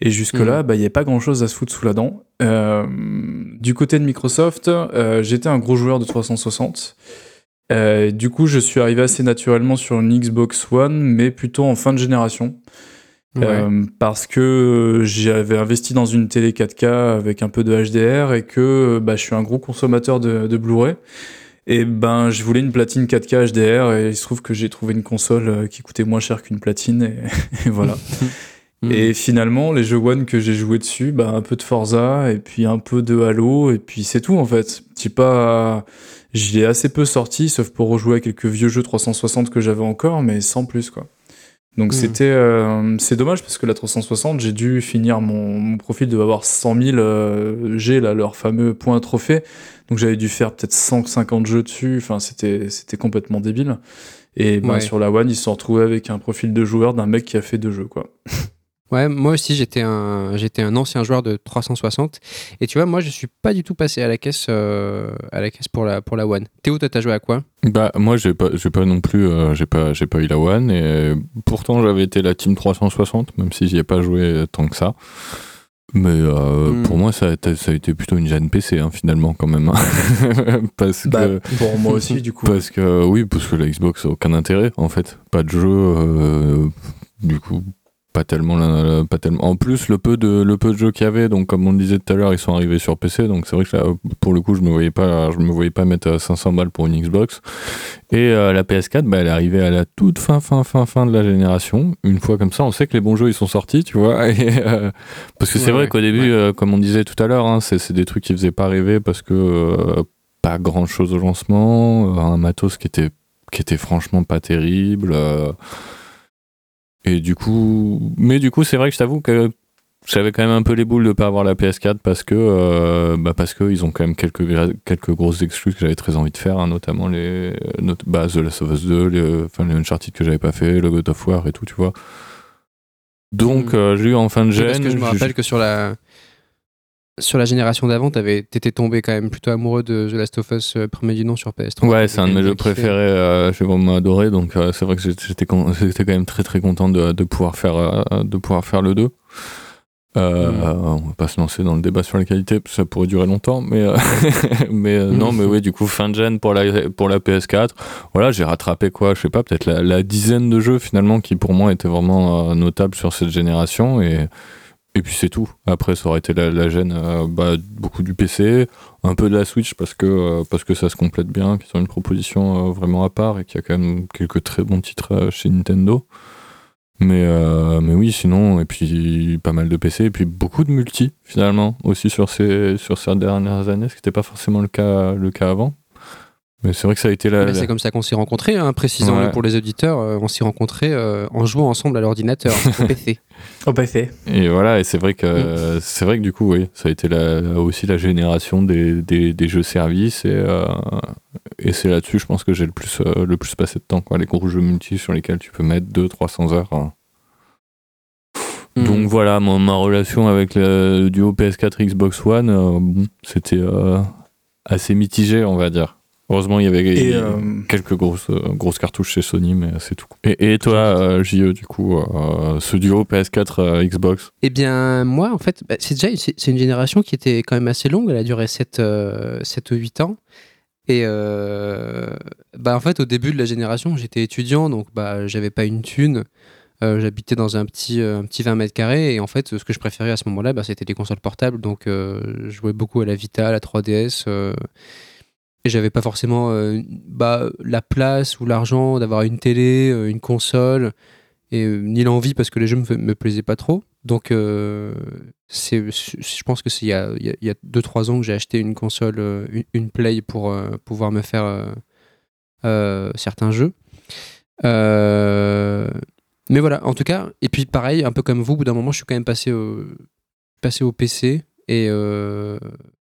Et jusque-là, bah, il n'y avait pas grand-chose à se foutre sous la dent. Euh, du côté de Microsoft, euh, j'étais un gros joueur de 360. Euh, du coup, je suis arrivé assez naturellement sur une Xbox One, mais plutôt en fin de génération. Euh, parce que j'avais investi dans une télé 4K avec un peu de HDR et que bah, je suis un gros consommateur de, de Blu-ray. Et ben, je voulais une platine 4K HDR et il se trouve que j'ai trouvé une console euh, qui coûtait moins cher qu'une platine et, et voilà. Mm. Et finalement, les jeux One que j'ai joué dessus, bah, un peu de Forza et puis un peu de Halo et puis c'est tout en fait. J'ai pas, j'y ai assez peu sorti, sauf pour rejouer à quelques vieux jeux 360 que j'avais encore, mais sans plus quoi. Donc Mm. c'était, euh, c'est dommage parce que la 360, j'ai dû finir mon, mon profil de avoir 100 000 euh, G là, leur fameux point trophée. Donc j'avais dû faire peut-être 150 jeux dessus. Enfin c'était, c'était complètement débile. Et ben, Ouais. sur la One, ils se sont retrouvés avec un profil de joueur d'un mec qui a fait deux jeux quoi. Ouais, moi aussi j'étais un j'étais un ancien joueur de 360 et tu vois moi je suis pas du tout passé à la caisse euh, à la caisse pour la pour la One. Théo, toi t'as joué à quoi? Bah moi j'ai pas j'ai pas non plus euh, j'ai pas j'ai pas eu la One et euh, pourtant j'avais été la team 360 même si j'y ai pas joué tant que ça. Mais euh, Hmm. pour moi ça a, été, ça a été plutôt une gêne PC hein, finalement quand même hein. parce Bah, que pour moi aussi du coup. parce que oui parce que la Xbox a aucun intérêt en fait pas de jeu euh, du coup pas tellement la- pas tellement. En plus le peu de le peu de jeux qu'il y avait donc comme on le disait tout à l'heure ils sont arrivés sur PC donc c'est vrai que là, pour le coup je me voyais pas je me voyais pas mettre euh, 500 balles pour une Xbox. Et euh, la PS4 bah, elle est arrivée à la toute fin fin fin fin de la génération. Une fois comme ça on sait que les bons jeux ils sont sortis tu vois. Et, euh, parce que c'est Ouais, vrai ouais, qu'au début ouais. euh, comme on disait tout à l'heure hein, c'est c'est des trucs qui faisaient pas rêver parce que euh, pas grand chose au lancement euh, un matos qui était qui était franchement pas terrible euh, et du coup mais du coup c'est vrai que je t'avoue que j'avais quand même un peu les boules de pas avoir la PS4 parce que euh, bah parce que ils ont quand même quelques quelques grosses exclus que j'avais très envie de faire hein, notamment les bah, The Last of Us 2 les, enfin les Uncharted que j'avais pas fait le God of War et tout tu vois donc Mm. euh, j'ai eu en fin de gêne Parce que je me rappelle que sur la sur la génération d'avant, t'étais tombé quand même plutôt amoureux de The Last of Us euh, premier du nom sur PS3. Ouais, c'est un de mes jeux préférés. euh, J'ai vraiment adoré, donc euh, c'est vrai que j'étais con- quand même très très content de, de pouvoir faire euh, de pouvoir faire le 2. Euh, Mm. On va pas se lancer dans le débat sur la qualité, parce que ça pourrait durer longtemps, mais euh, mais euh, non, mais oui, du coup fin de gen pour la pour la PS4. Voilà, j'ai rattrapé quoi, je sais pas, peut-être la, la dizaine de jeux finalement qui pour moi étaient vraiment notables sur cette génération et et puis c'est tout. Après, ça aurait été la, gêne, euh, bah, beaucoup du PC, un peu de la Switch parce que, euh, parce que ça se complète bien, qu'ils ont une proposition euh, vraiment à part et qu'il y a quand même quelques très bons titres chez Nintendo. Mais, mais oui, sinon, et puis pas mal de PC, et puis beaucoup de multi finalement aussi sur ces, sur ces dernières années, ce qui n'était pas forcément le cas, le cas avant. Mais c'est vrai que ça a été la. C'est comme ça qu'on s'est rencontrés, hein, Ouais. pour les auditeurs. euh, on s'est rencontrés euh, en jouant ensemble à l'ordinateur, au PC. Pas fait. Et voilà, et c'est vrai que Mm. c'est vrai que du coup, oui, ça a été la, aussi la génération des, des, des jeux services et, euh, et c'est là-dessus, je pense que j'ai le plus euh, le plus passé de temps, quoi, les gros jeux multi sur lesquels tu peux mettre 200-300 heures. hein. Mm. Donc voilà, mon- ma relation avec le duo PS4 Xbox One, euh, bon, c'était euh, assez mitigé, on va dire. Heureusement, il y avait Et euh, quelques grosses, euh, grosses cartouches chez Sony, mais c'est tout. Et, et toi, euh, JE, du coup, euh, ce duo PS4 euh, Xbox? Eh bien, moi, en fait, bah, c'est déjà c'est une génération qui était quand même assez longue. Elle a duré 7, euh, 7 ou 8 ans. Et euh, bah, en fait, au début de la génération, j'étais étudiant, donc bah, j'avais pas une thune. Euh, J'habitais dans un petit, euh, un petit 20 mètres carrés. Et en fait, ce que je préférais à ce moment-là, bah, c'était les consoles portables. Donc, euh, je jouais beaucoup à la Vita, à la 3DS. Et j'avais pas forcément euh, bah, la place ou l'argent d'avoir une télé, euh, une console et euh, ni l'envie parce que les jeux me, me plaisaient pas trop. Donc, je pense que c'est il y a, il y a- il y a 2-3 ans que j'ai acheté une console, une, Play pour pouvoir me faire certains jeux. Mais voilà, en tout cas, et puis pareil, un peu comme vous, au bout d'un moment, je suis quand même passé au, passé au PC et,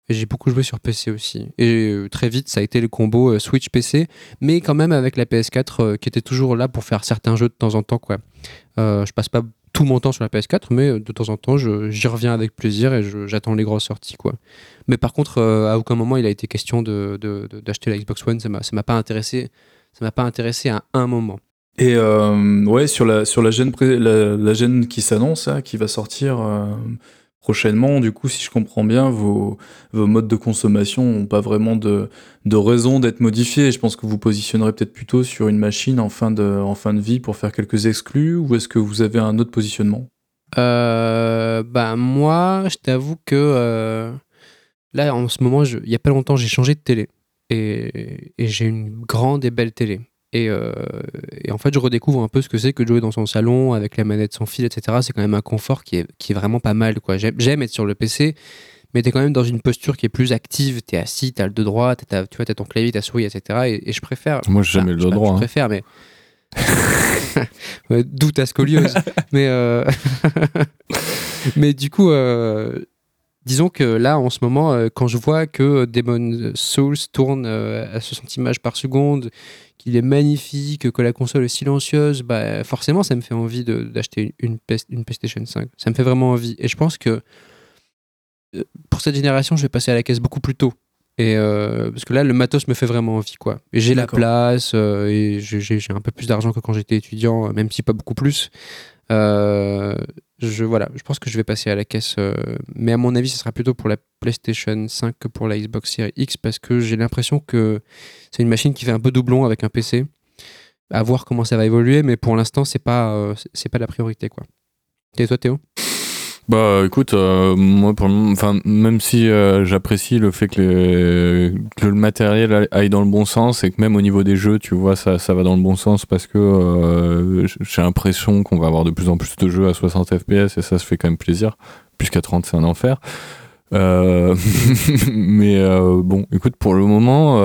j'ai beaucoup joué sur PC aussi. Et euh, très vite, ça a été le combo euh, Switch PC, mais quand même avec la PS4 euh, qui était toujours là pour faire certains jeux de temps en temps. Quoi. Je passe pas tout mon temps sur la PS4, mais de temps en temps, j'y reviens avec plaisir et j'attends les grosses sorties. Quoi. Mais par contre, à aucun moment il a été question de- de- d'acheter la Xbox One. Ça ça m'a pas intéressé. Ça m'a pas intéressé à un moment. Et ouais, sur la, sur la gêne, la, qui s'annonce, qui va sortir prochainement, du coup, si je comprends bien, vos, modes de consommation n'ont pas vraiment de, de raison d'être modifiés. Je pense que vous positionnerez peut-être plutôt sur une machine en fin de, vie pour faire quelques exclus, ou est-ce que vous avez un autre positionnement? Euh, bah moi, je t'avoue que euh, là, en ce moment, il y a pas longtemps, j'ai changé de télé et j'ai une grande et belle télé. Et, euh, et en fait, je redécouvre un peu ce que c'est que de jouer dans son salon avec la manette sans fil, etc. C'est quand même un confort qui est, qui est vraiment pas mal. quoi. J'aime j'aime être sur le PC, mais t'es quand même dans une posture qui est plus active. T'es assis, t'as le dos droit, tu vois, t'as ton clavier, ta souris, etc. Et, et je préfère. Moi, j'ai jamais le dos droit. Je hein. préfère, mais. Ouais, D'où ta scoliose. mais, euh, mais du coup, euh, disons que là, en ce moment, euh, quand je vois que Demon Souls tourne euh, à 60 images par seconde, qu'il est magnifique, que la console est silencieuse, bah, forcément, ça me fait envie d'acheter une, PlayStation 5. Ça me fait vraiment envie. Et je pense que euh, pour cette génération, je vais passer à la caisse beaucoup plus tôt. Et euh, parce que là, le matos me fait vraiment envie, quoi. Et j'ai la place euh, et j'ai un peu plus d'argent que quand j'étais étudiant, même si pas beaucoup plus. Euh, je pense que je vais passer à la caisse, euh, mais à mon avis, ce sera plutôt pour la PlayStation 5 que pour la Xbox Series X parce que j'ai l'impression que c'est une machine qui fait un peu doublon avec un PC. À voir comment ça va évoluer, mais pour l'instant, c'est pas euh, pas la priorité, quoi. Et toi, Théo? Bah écoute, euh, moi pour enfin même si euh, j'apprécie le fait que, le matériel aille- dans le bon sens et que même au niveau des jeux, tu vois, ça, ça va dans le bon sens parce que euh, j'ai l'impression qu'on va avoir de plus en plus de jeux à 60 FPS et ça se fait quand même plaisir, puisqu'à 30 c'est un enfer. Euh, mais bon, écoute, pour le moment,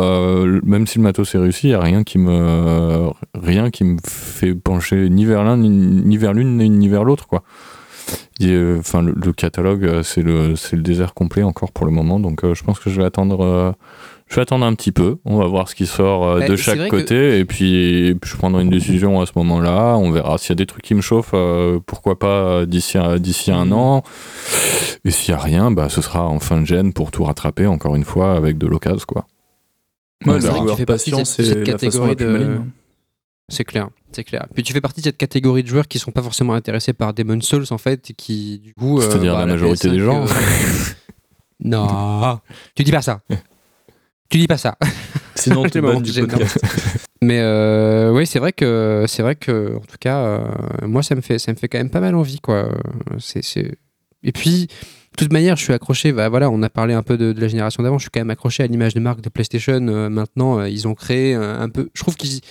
même si le matos est réussi, il n'y a rien qui me rien qui me fait pencher ni vers l'un ni, vers l'une ni vers l'autre quoi. Enfin le, catalogue c'est le c'est le désert complet encore pour le moment donc je pense que je vais attendre je vais attendre un petit peu, on va voir ce qui sort euh, de chaque côté, et, puis, je prendrai une décision à ce moment-là. On verra s'il y a des trucs qui me chauffent, euh, pourquoi pas euh, d'ici d'ici un mhm. an. Et s'il n'y a rien, bah, ce sera en fin de gêne pour tout rattraper, encore une fois, avec de l'occasion. quoi. Ouais, tu fais partie de cette, catégorie de. C'est clair, c'est clair. Puis tu fais partie de cette catégorie de joueurs qui sont pas forcément intéressés par Demon Souls en fait, et qui du coup. C'est-à-dire bah, la, majorité des gens. non, tu dis pas ça. Tu dis pas ça. Sinon, tu bannes du podcast. Mais euh, oui, c'est vrai que c'est vrai que en tout cas, euh, moi, ça me fait ça me fait quand même pas mal envie, quoi. C'est et puis. De toute manière, je suis accroché. Bah, voilà, on a parlé un peu de, la génération d'avant. Je suis quand même accroché à l'image de marque de PlayStation. Euh, maintenant, ils ont créé un peu. Je trouve qu'ils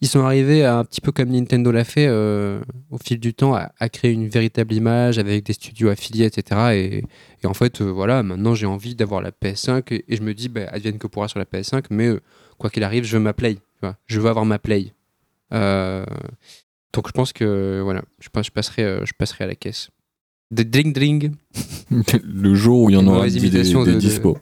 ils sont arrivés à, un petit peu comme Nintendo l'a fait euh, au fil du temps à, créer une véritable image avec des studios affiliés, etc. Et, en fait, euh, voilà, maintenant j'ai envie d'avoir la PS5 et, je me dis, bah, advienne que pourra sur la PS5, mais euh, quoi qu'il arrive, je veux ma Play. je veux avoir ma Play. donc je pense que voilà, je, je, passerai, je passerai à la caisse. De dring dring. Le jour où il y en aura des, des, des dispo.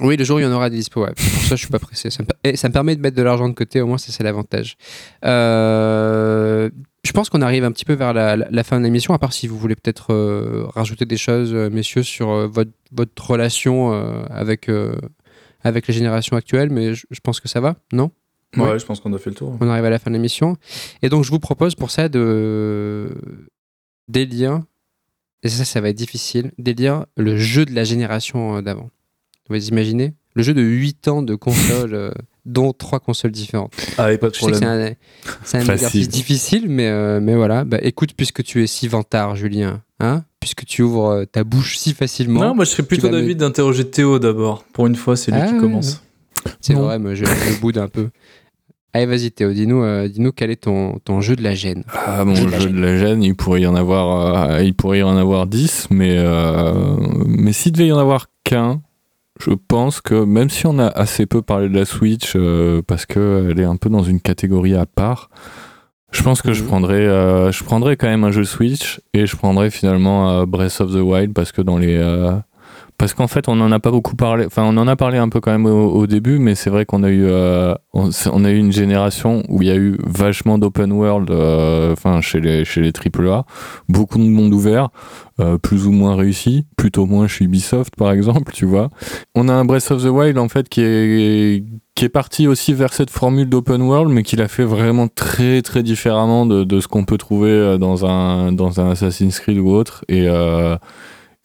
Oui, le jour où il y en aura des dispo. Pour ça, je suis pas pressé. Ça me, et ça me permet de mettre de l'argent de côté, au moins, c'est l'avantage. Euh, je pense qu'on arrive un petit peu vers la, fin de l'émission, à part si vous voulez peut-être euh, rajouter des choses, euh, messieurs, sur votre, votre, relation avec, avec les générations actuelles, mais je, pense que ça va, non? Ouais, je pense qu'on a fait le tour. On arrive à la fin de l'émission. Et donc, je vous propose pour ça de d'élire, et ça, ça va être difficile, d'élire le jeu de la génération d'avant. Vous imaginez Le jeu de 8 ans de consoles, euh, dont 3 consoles différentes. Ah, et pas de problème. C'est un, exercice difficile, mais, euh, mais voilà. Bah, écoute, puisque tu es si vantard, Julien, hein puisque tu ouvres euh, ta bouche si facilement. Non, moi je serais plutôt d'avis d'interroger Théo d'abord. Pour une fois, c'est lui qui ah, commence. C'est vrai, moi je, le boude un peu. Allez, vas-y Théo, dis-nous dis quel est ton, ton, jeu de la gêne. Ah, mon jeu, de, la gêne, il pourrait y en avoir, il pourrait y en avoir 10, mais, mais s'il devait y en avoir qu'un, je pense que même si on a assez peu parlé de la Switch euh, parce qu'elle est un peu dans une catégorie à part, je pense que je mhm. prendrais, euh, je prendrais quand même un jeu Switch et je prendrais finalement euh, Breath of the Wild parce que dans les parce qu'en fait, on n'en a pas beaucoup parlé. Enfin, on en a parlé un peu quand même au, début, mais c'est vrai qu'on a eu, euh, on, a eu une génération où il y a eu vachement d'open world, euh, enfin chez les chez les AAA, beaucoup de monde ouvert, euh, plus ou moins réussi, plutôt moins chez Ubisoft par exemple, tu vois. On a un Breath of the Wild en fait qui est qui est parti aussi vers cette formule d'open world, mais qui l'a fait vraiment très très différemment de, de ce qu'on peut trouver dans un dans un Assassin's Creed ou autre et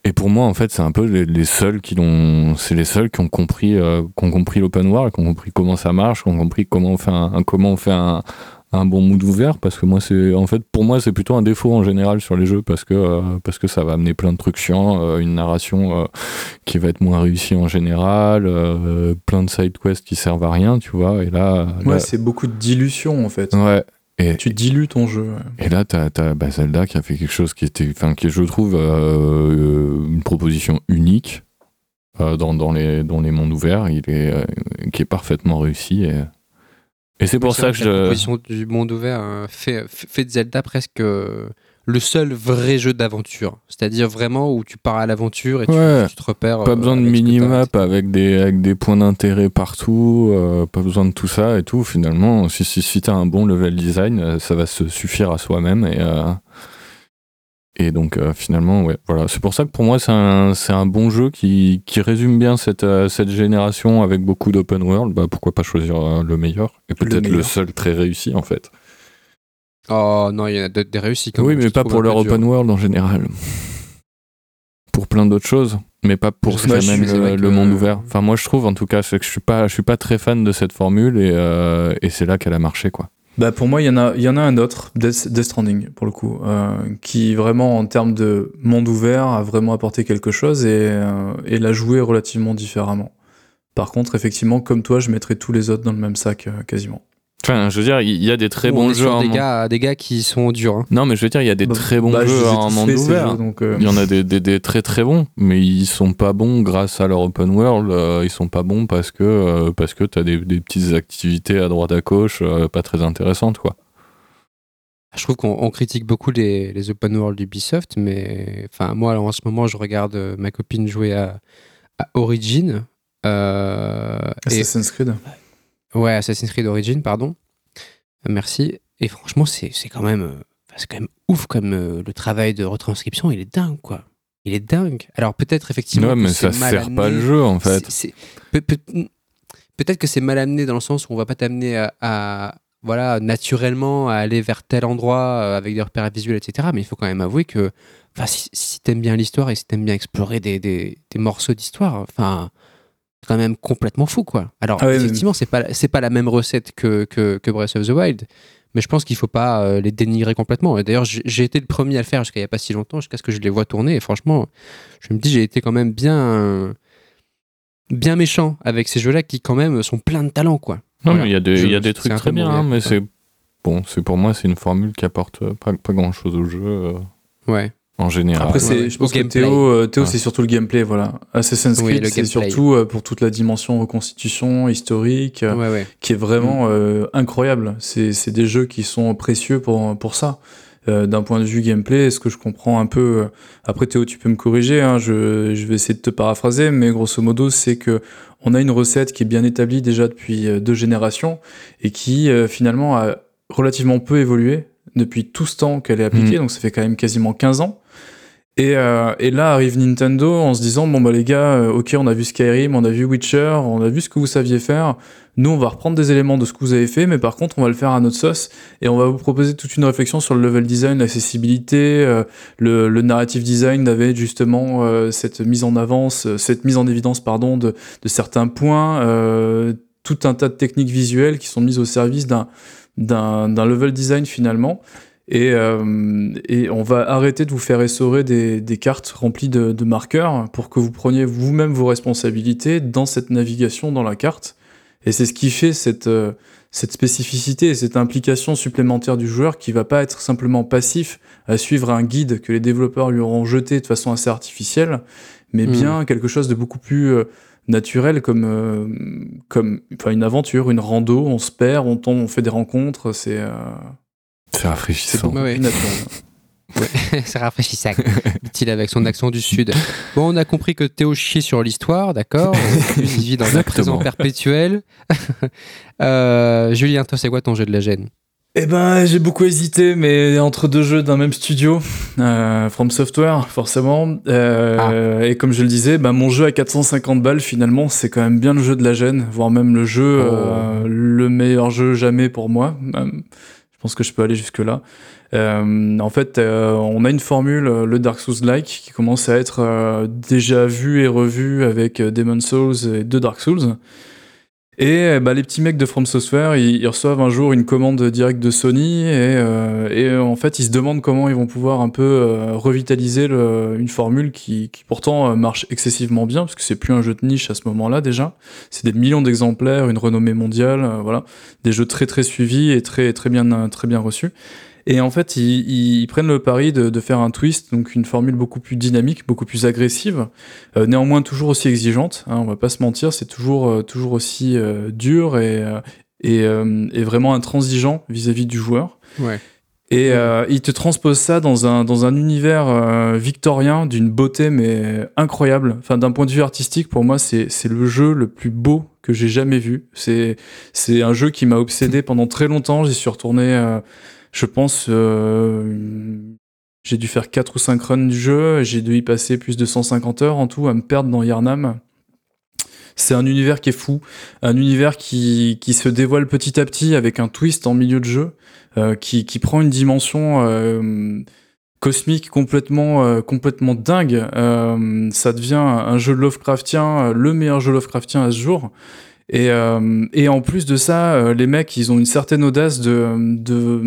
et pour moi, en fait, c'est un peu les, seuls qui l'ont, c'est les seuls qui ont compris, euh, qui ont compris l'open world, qui ont compris comment ça marche, qui ont compris comment on fait un, comment on fait un, un bon mood ouvert. Parce que moi, c'est, en fait, pour moi, c'est plutôt un défaut en général sur les jeux parce que, euh, parce que ça va amener plein de trucs chiants, euh, une narration qui va être moins réussie en général, plein de side quests qui servent à rien, tu vois. Et là, ouais, c'est beaucoup de dilution en fait. Ouais. Et, tu dilues ton jeu. Et là, tu as, bah, Zelda qui a fait quelque chose qui était, enfin, qui je trouve euh, une proposition unique euh, dans, dans, les, dans les mondes ouverts, il est, euh, qui est parfaitement réussi. Et, et c'est pour ça que, je. La proposition du monde ouvert fait, fait de Zelda presque le seul vrai jeu d'aventure. C'est-à-dire vraiment où tu pars à l'aventure et tu, te repères. Pas besoin de minimap avec des, avec des points d'intérêt partout, euh, pas besoin de tout ça et tout. Finalement, si, si, si tu as un bon level design, euh, ça va se suffire à soi-même. Et, euh, et donc finalement, ouais, voilà. C'est pour ça que pour moi, c'est un, un, bon jeu qui, qui résume bien cette, cette génération avec beaucoup d'open world. Bah, pourquoi pas choisir le meilleur et peut-être le seul très réussi en fait. Oh non, il y a des réussites. Oui, mais pas pour leur open world en général. Pour plein d'autres choses, mais pas pour même le, monde ouvert. Enfin, moi, je trouve, en tout cas, que je suis pas, je suis pas très fan de cette formule et, euh, et c'est là qu'elle a marché, quoi. Bah pour moi, il y en a, il y en a un autre, Death, Stranding pour le coup, euh, qui vraiment en termes de monde ouvert a vraiment apporté quelque chose et, euh, et l'a joué relativement différemment. Par contre, effectivement, comme toi, je mettrais tous les autres dans le même sac quasiment. Enfin, je veux dire, il y a des très bons jeux. Des, gars, des gars qui sont durs. Hein. Non, mais je veux dire, il y a des bah, très bons bah, jeux en monde ouvert. Euh. Il y en a des, des, très très bons, mais ils sont pas bons grâce à leur open world. Euh, ils sont pas bons parce que, euh, parce que tu as des, des, petites activités à droite à gauche pas très intéressantes, quoi. Je trouve qu'on critique beaucoup les, les, open world d'Ubisoft, mais enfin moi en ce moment je regarde ma copine jouer à, Origin. Assassin's Creed. Ouais, Assassin's Creed Origin, pardon. Merci. Et franchement, c'est quand même c'est quand même ouf comme euh, le travail de retranscription, il est dingue, quoi. Il est dingue. Alors peut-être effectivement. Non, mais ça sert pas le jeu, en fait. peut-être que c'est mal amené dans le sens où on va pas t'amener à, voilà, naturellement à aller vers tel endroit euh, avec des repères visuels, etc. Mais il faut quand même avouer que si, si t'aimes bien l'histoire et si t'aimes bien explorer des, des, des morceaux d'histoire, enfin, c'est quand même complètement fou, quoi. Alors, ah effectivement, c'est pas, c'est pas la même recette que, que, que Breath of the Wild, mais je pense qu'il ne faut pas euh, les dénigrer complètement. D'ailleurs, j'ai été le premier à le faire jusqu'à il n'y a pas si longtemps, jusqu'à ce que je les vois tourner. Et franchement, je me dis, j'ai été quand même bien, bien méchant avec ces jeux-là qui, quand même, sont pleins de talent. Quoi. Non, mais il y a des, y a des trucs très bien, hein, mais c'est. Bon, c'est pour moi, c'est une formule qui apporte pas, pas grand chose au jeu. Euh. Ouais en général. Après, je pense que Théo, euh, Théo c'est surtout le gameplay, voilà. Assassin's Creed, c'est surtout euh, pour toute la dimension reconstitution historique, euh, qui est vraiment mm. incroyable. C'est des jeux qui sont précieux pour, pour ça. D'un point de vue gameplay, est-ce que je comprends un peu Après Théo, tu peux me corriger. Hein, je, je, vais essayer de te paraphraser, mais grosso modo, c'est que on a une recette qui est bien établie déjà depuis deux générations et qui finalement a relativement peu évolué depuis tout ce temps qu'elle est appliquée. Mm. Donc ça fait quand même quasiment 15 ans. Euh, et, là arrive Nintendo en se disant bon bah les gars, euh, ok on a vu Skyrim, on a vu Witcher, on a vu ce que vous saviez faire. Nous on va reprendre des éléments de ce que vous avez fait, mais par contre on va le faire à notre sauce et on va vous proposer toute une réflexion sur le level design, l'accessibilité, euh, le, le, narrative design avec justement cette mise en avance, cette mise en évidence pardon de, de certains points, tout un tas de techniques visuelles qui sont mises au service d'un d'un level design finalement. Et, euh, et, on va arrêter de vous faire essorer des, des cartes remplies de, de, marqueurs pour que vous preniez vous-même vos responsabilités dans cette navigation dans la carte. Et c'est ce qui fait cette, euh, cette spécificité et cette implication supplémentaire du joueur qui va pas être simplement passif à suivre un guide que les développeurs lui auront jeté de façon assez artificielle, mais hmm. bien quelque chose de beaucoup plus euh, naturel comme, comme enfin une aventure, une rando, on se perd, on tombe, on fait des rencontres, c'est c'est rafraîchissant. c'est rafraîchissant, dit-il avec son accent du sud. Bon, on a compris que Théo chie sur l'histoire, d'accord? Il vit dans un présent perpétuel. euh, Julien, toi, c'est quoi ton jeu de la gêne? Eh ben, j'ai beaucoup hésité, mais entre deux jeux d'un même studio, euh, From Software, forcément. Euh, ah. Et comme je le disais, ben, mon jeu à 450 balles, finalement, c'est quand même bien le jeu de la gêne, voire même le jeu, oh. euh, le meilleur jeu jamais pour moi. Je pense que je peux aller jusque-là. Euh, en fait, euh, on a une formule, euh, le Dark Souls-like, qui commence à être déjà vue et revue avec Demon Souls et deux Dark Souls. Et bah, les petits mecs de From Software, ils, reçoivent un jour une commande directe de Sony et, euh, et, en fait ils se demandent comment ils vont pouvoir un peu euh, revitaliser une formule qui, qui pourtant euh, marche excessivement bien parce que c'est plus un jeu de niche à ce moment-là déjà. C'est des millions d'exemplaires, une renommée mondiale, voilà, des jeux très très suivis et très très bien très bien reçus. Et en fait, ils, ils prennent le pari de, de, faire un twist, donc une formule beaucoup plus dynamique, beaucoup plus agressive, euh, néanmoins toujours aussi exigeante. Hein, on va pas se mentir, c'est toujours euh, toujours aussi euh, dur et et, et, vraiment intransigeant vis-à-vis du joueur. Ouais. Et euh, il te transpose ça dans un, dans un univers victorien d'une beauté mais incroyable. Enfin, d'un point de vue artistique, pour moi, c'est le jeu le plus beau que j'ai jamais vu. C'est un jeu qui m'a obsédé pendant très longtemps. J'y suis retourné je pense, euh, j'ai dû faire 4 ou 5 runs du jeu, j'ai dû y passer plus de 150 heures en tout à me perdre dans Yarnam. C'est un univers qui est fou, un univers qui, qui se dévoile petit à petit avec un twist en milieu de jeu, euh, qui, qui prend une dimension euh, cosmique complètement, euh, complètement dingue. Euh, ça devient un jeu Lovecraftien, le meilleur jeu Lovecraftien à ce jour. Et, euh, et en plus de ça, euh, les mecs, ils ont une certaine audace de, de,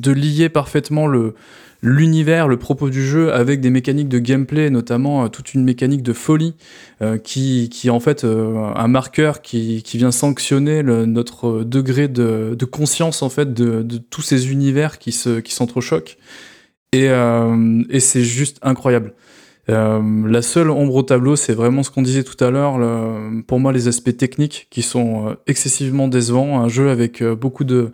de lier parfaitement le l'univers, le propos du jeu avec des mécaniques de gameplay, notamment euh, toute une mécanique de folie euh, qui, qui est en fait un marqueur qui, qui vient sanctionner le, notre degré de, de, conscience en fait de, de tous ces univers qui se qui s'entrechoquent et, et c'est juste incroyable. Euh, la seule ombre au tableau, c'est vraiment ce qu'on disait tout à l'heure. Pour moi, les aspects techniques qui sont euh, excessivement décevants. Un jeu avec euh, beaucoup de,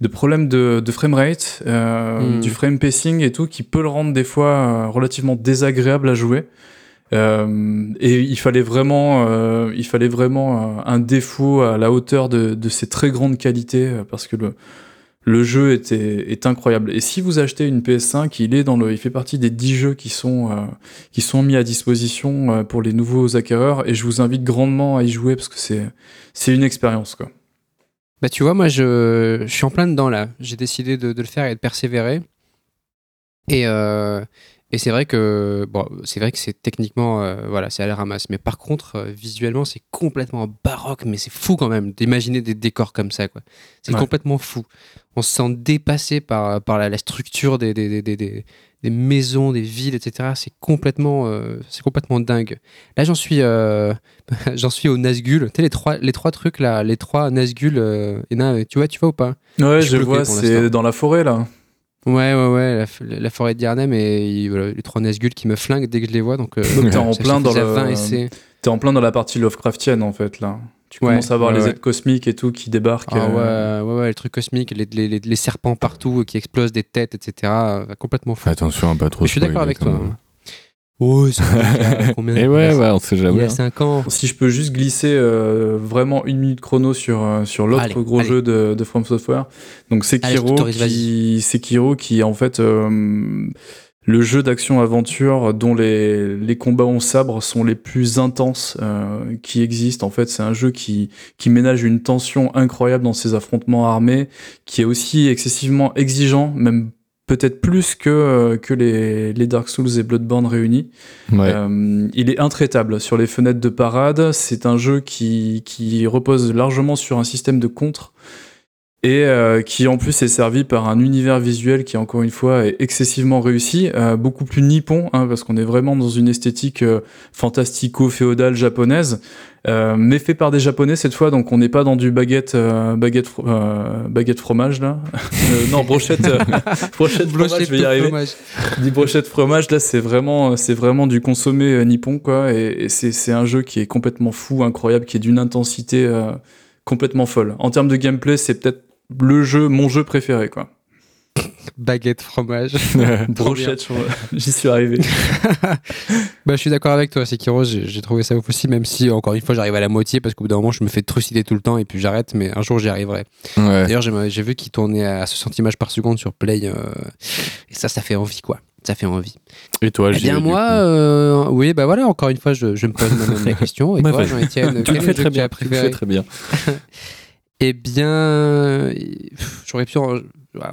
de problèmes de, de framerate, euh, Mm. du frame pacing et tout, qui peut le rendre des fois relativement désagréable à jouer. Euh, et il fallait vraiment, euh, il fallait vraiment un défaut à la hauteur de, de ses très grandes qualités parce que le, le jeu était, est incroyable. Et si vous achetez une PS5, il est dans le, il fait partie des 10 jeux qui sont, euh, qui sont mis à disposition euh, pour les nouveaux acquéreurs. Et je vous invite grandement à y jouer parce que c'est, c'est une expérience, quoi. Bah tu vois, moi je, je suis en plein dedans là. J'ai décidé de, de le faire et de persévérer. Et, euh, et c'est vrai que bon, c'est vrai que c'est techniquement voilà, c'est à la ramasse. Mais par contre, visuellement, c'est complètement baroque, mais c'est fou quand même d'imaginer des décors comme ça quoi. C'est Ouais. complètement fou. On se sent dépassé par, par la, la structure des, des, des, des, des- des maisons, des villes, etc. C'est complètement, euh, c'est complètement dingue. Là, j'en suis, euh, j'en suis au Nazgul. Tu sais les trois, les trois trucs là, les trois Nazgul. euh, tu vois, tu vois ou pas? Ouais, Je je bloqué vois, c'est dans la forêt, là. Ouais, ouais, ouais, la, forêt de Diarnem et il- voilà, les trois Nazgûl qui me flinguent dès que je les vois. Donc, euh, t'es en plein dans le- 20 essais. T'es en plein dans la partie Lovecraftienne, en fait, là. Tu Ouais, commences à voir ouais, les ouais. êtres cosmiques et tout qui débarquent. Ah euh, ouais, ouais, ouais, les trucs cosmiques, les, les, les- les serpents partout euh, qui explosent des têtes, etc. euh, complètement fou. Attention à pas trop Mais je suis d'accord avec toi. hein. Oh, c'est il y a combien Et ouais, ouais, on sait Il y jamais. a hein. 5 ans. Si je peux juste glisser euh, vraiment une minute chrono sur, euh, sur l'autre gros allez. jeu de, de From Software. Donc Sekiro, qui, Sekiro qui en fait euh, le jeu d'action-aventure dont les, les combats en sabre sont les plus intenses euh, qui existent. En fait, c'est un jeu qui, qui ménage une tension incroyable dans ses affrontements armés, qui est aussi excessivement exigeant, même peut-être plus que, euh, que les, les Dark Souls et Bloodborne réunis. Ouais. Euh, il est intraitable sur les fenêtres de parade. C'est un jeu qui, qui repose largement sur un système de contre et euh, qui en plus est servi par un univers visuel qui encore une fois est excessivement réussi, euh, beaucoup plus nippon hein, parce qu'on est vraiment dans une esthétique euh, fantastico-féodale japonaise, euh, mais fait par des japonais cette fois, donc on n'est pas dans du baguette euh, baguette fro- euh, baguette fromage là, Euh, non brochette brochette fromage, je vais y arriver. fromage. dit brochette fromage là c'est vraiment c'est vraiment du consommé nippon quoi. Et, et c'est c'est un jeu qui est complètement fou incroyable qui est d'une intensité euh, complètement folle. En termes de gameplay c'est peut-être le jeu mon jeu préféré quoi Baguette, fromage. brochette je- j'y suis arrivé Bah, je suis d'accord avec toi, Sekiro. J'ai trouvé ça ouf aussi, même si, encore une fois, j'arrive à la moitié parce qu'au bout d'un moment, je me fais trucider tout le temps et puis j'arrête, mais un jour, j'y arriverai. Ouais. D'ailleurs, j'ai vu qu'il tournait à 60 images par seconde sur Play euh, et ça, ça fait envie, quoi. Ça fait envie. Et toi, Eh bien, moi, euh, oui, bah voilà, encore une fois, je, je me pose moi-même la question. Et toi, vas-y. Jean-Etienne, tu quel jeu très tu le fais très bien. Eh bien, j'aurais pu, en-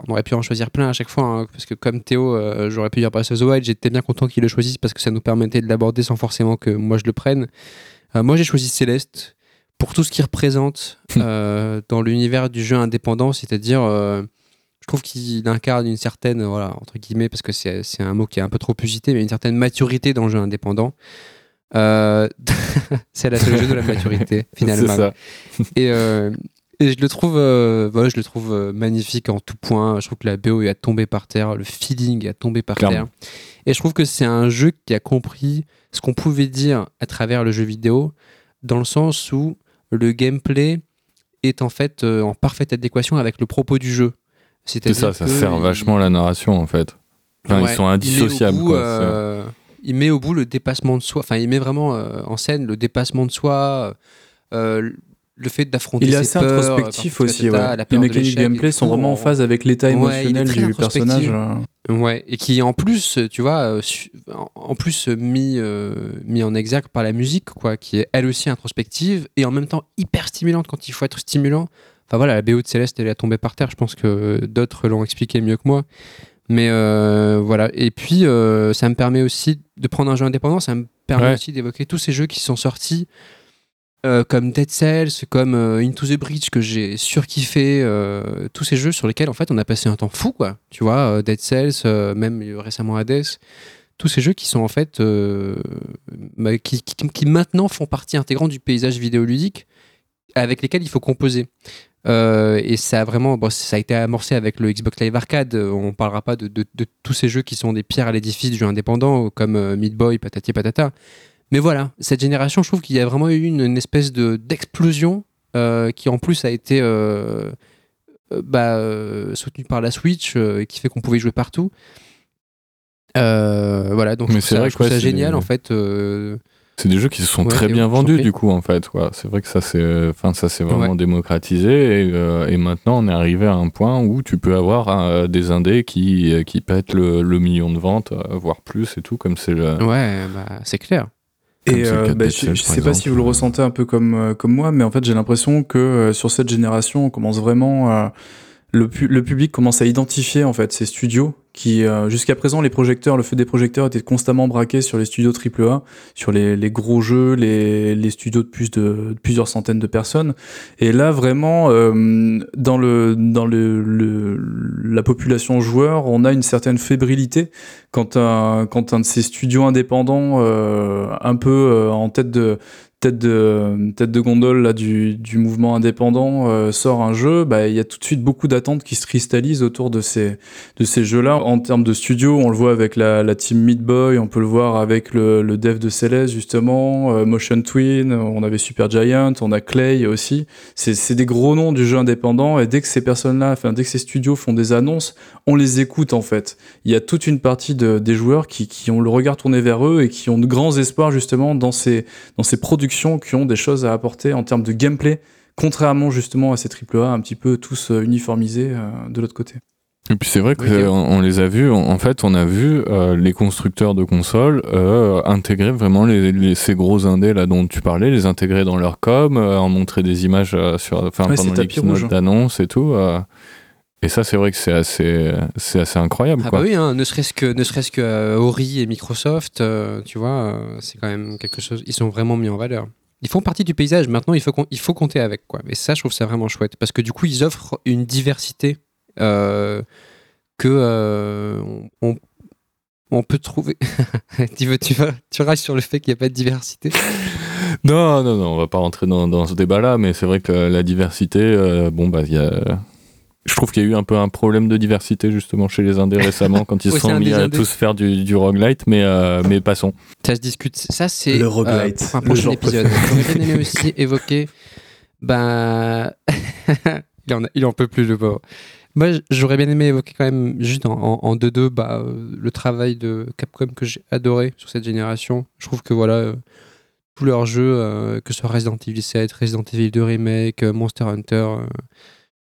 on aurait pu en choisir plein à chaque fois, hein, parce que comme Théo, euh, j'aurais pu dire Breath of the Wild. J'étais bien content qu'il le choisisse parce que ça nous permettait de l'aborder sans forcément que moi je le prenne. Euh, moi, j'ai choisi Céleste pour tout ce qu'il représente euh, dans l'univers du jeu indépendant, c'est-à-dire, je trouve qu'il incarne une certaine, voilà, entre guillemets, parce que c'est c'est un mot qui est un peu trop usité, mais une certaine maturité dans le jeu indépendant. Euh, c'est la seule jeu de la maturité, finalement. Et, euh, et je le trouve, euh, voilà, je le trouve euh, magnifique en tout point. Je trouve que la BO est à tomber par terre, le feeling est à tomber par Clairement. terre. Et je trouve que c'est un jeu qui a compris ce qu'on pouvait dire à travers le jeu vidéo, dans le sens où le gameplay est en fait euh, en parfaite adéquation avec le propos du jeu. C'est ça, ça sert il- vachement la narration en fait. Enfin, Ouais, ils sont il met au indissociables. bout, quoi. euh, il met au bout le dépassement de soi. Enfin, il met vraiment euh, en scène le dépassement de soi, euh, le fait d'affronter il est assez peurs, introspectif aussi ouais. la les mécaniques de gameplay sont vraiment en phase avec l'état émotionnel du personnage euh. Ouais, et qui en plus, tu vois, euh, en- plus euh, mis, euh, mis en exergue par la musique, quoi, qui est elle aussi introspective et en même temps hyper stimulante quand il faut être stimulant. Enfin voilà, la BO de Céleste, elle est tombée par terre. Je pense que d'autres l'ont expliqué mieux que moi. Mais euh, voilà. Et puis, euh, ça me permet aussi de prendre un jeu indépendant. Ça me permet Ouais. aussi d'évoquer tous ces jeux qui sont sortis, euh, comme Dead Cells, comme euh, Into the Breach, que j'ai surkiffé. euh, tous ces jeux sur lesquels, en fait, on a passé un temps fou. Tu vois, Dead Cells, même récemment Hades. Tous ces jeux qui sont, en fait, bah, qui, maintenant font partie intégrante du paysage vidéoludique avec lesquels il faut composer. Et ça a vraiment, ça a été amorcé avec le Xbox Live Arcade. On parlera pas de, de- tous ces jeux qui sont des pierres à l'édifice du jeu indépendant, comme Meat Boy, patati patata. Mais voilà, cette génération, je trouve qu'il y a vraiment eu une, une espèce de d'explosion euh, qui en plus a été euh, euh, bah, soutenue par la Switch, et qui fait qu'on pouvait jouer partout. Voilà, donc Mais je c'est trouve ça, vrai je trouve ça génial des- en fait. C'est des jeux qui se sont Ouais, très bien vendus du coup en fait. quoi. C'est vrai que ça c'est, enfin ça c'est vraiment Ouais. démocratisé et, et maintenant on est arrivé à un point où tu peux avoir des indés qui qui pètent le, le million de ventes, voire plus et tout comme c'est le. Ouais, bah, c'est clair. Et euh, bah, je, par sais pas si vous le ressentez un peu comme, euh, comme moi, mais en fait j'ai l'impression que euh, sur cette génération, on commence vraiment à- le, pu- le public commence à identifier en fait ces studios qui euh, jusqu'à présent les projecteurs, le feu des projecteurs était constamment braqué sur les studios AAA, sur les, gros jeux, les, studios de plus de, de plusieurs centaines de personnes. Et là vraiment euh, dans le dans le, la population joueur, on a une certaine fébrilité quand un quand un de ces studios indépendants euh, un peu en tête de tête de tête de gondole là du, du mouvement indépendant euh, sort un jeu, bah il y a tout de suite beaucoup d'attentes qui se cristallisent autour de ces de ces jeux-là en termes de studio. On le voit avec la, team Meat Boy, on peut le voir avec le, le dev de Celeste justement, euh, Motion Twin, on avait Super Giant, on a Clay aussi. C'est c'est des gros noms du jeu indépendant et dès que ces personnes-là, enfin dès que ces studios font des annonces, on les écoute en fait. Il y a toute une partie de, des joueurs qui, qui ont le regard tourné vers eux et qui ont de grands espoirs justement dans ces dans ces productions qui ont des choses à apporter en termes de gameplay, contrairement justement à ces AAA un petit peu tous euh, uniformisés euh, de l'autre côté. Et puis c'est vrai qu'on Oui, Théo. on les a vus, en fait on a vu euh, les constructeurs de consoles euh, intégrer vraiment les, les- ces gros indés là dont tu parlais, les intégrer dans leur com, euh, en montrer des images euh, sur, enfin Ouais, pendant les keynotes d'annonce et tout. Et ça c'est vrai que c'est assez, c'est assez incroyable Ah quoi. bah oui, hein, ne serait-ce que, ne serait-ce que euh, Ori et Microsoft, euh, tu vois, euh, c'est quand même quelque chose. Ils sont vraiment mis en valeur. Ils font partie du paysage. Maintenant, il faut, il faut compter avec quoi. Et ça, je trouve ça vraiment chouette parce que du coup, ils offrent une diversité euh, que on, on- peut trouver. tu veux, tu vas, tu rages sur le fait qu'il n'y a pas de diversité? Non, non, non, on va pas rentrer dans, dans ce débat-là, mais c'est vrai que la diversité, bon, bah, il y a. Je trouve qu'il y a eu un peu un problème de diversité justement chez les indés récemment quand ils se Ouais, sont mis à indés. tous faire du, du roguelite, mais, euh, pour passons. Ça se discute. Ça, c'est Le euh, roguelite, pour un prochain épisode. J'aurais bien aimé aussi évoquer. Ben. il, en a- il en peut plus, le pauvre. Moi, j'aurais bien aimé évoquer quand même, juste en- en en 2-2, bah, euh, le travail de Capcom que j'ai adoré sur cette génération. Je trouve que voilà. euh, tous leurs jeux, euh, que ce soit Resident Evil 7, Resident Evil 2 Remake, euh, Monster Hunter, euh,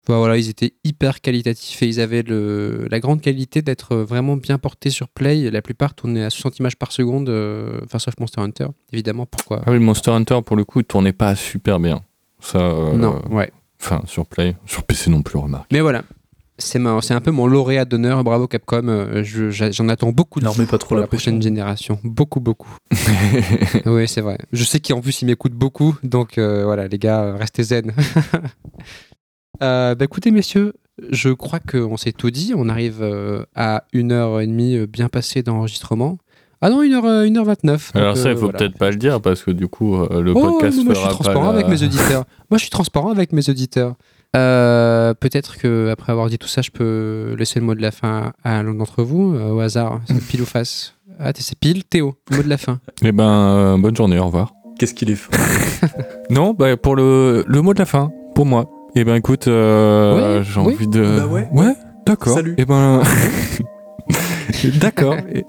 bah, voilà, ils étaient hyper qualitatifs et ils avaient le, la grande qualité d'être vraiment bien portés sur Play. La plupart tournaient à 60 images par seconde, euh, enfin sauf Monster Hunter, évidemment. Pourquoi? Ah oui, Monster Hunter pour le coup il tournait pas super bien. Ça, euh, Non, ouais. Enfin, sur Play, sur PC non plus, remarque. Mais voilà, c'est ma- c'est un peu mon lauréat d'honneur. Bravo Capcom. euh, je- J'en attends beaucoup de Non, mais pas trop pour la la prochaine génération. Beaucoup, beaucoup. oui, c'est vrai. Je sais qu'en plus, ils m'écoutent beaucoup. Donc euh, voilà, les gars, restez zen. Euh, bah, écoutez, messieurs, je crois qu'on s'est tout dit. On arrive euh, à 1h30 euh, bien passée d'enregistrement. Ah non, 1h, euh, 1h29. Alors ça, il faut voilà. peut-être pas le dire parce que du coup, euh, le Oh, podcast moi, je suis pas transparent la- avec mes auditeurs. moi, je suis transparent avec mes auditeurs. Euh, Peut-être que après avoir dit tout ça, je peux laisser le mot de la fin à l'un d'entre vous, euh, au hasard. C'est pile ou face Ah, t'es- c'est pile, Théo. Mot de la fin. Eh ben, euh, bonne journée, au revoir. Qu'est-ce qu'il est fort. Non, bah, pour le, le mot de la fin, pour moi. Eh ben, écoute, euh, Ouais, j'ai oui. envie de. Bah ouais. d'accord. Salut. Eh ben, d'accord. Et-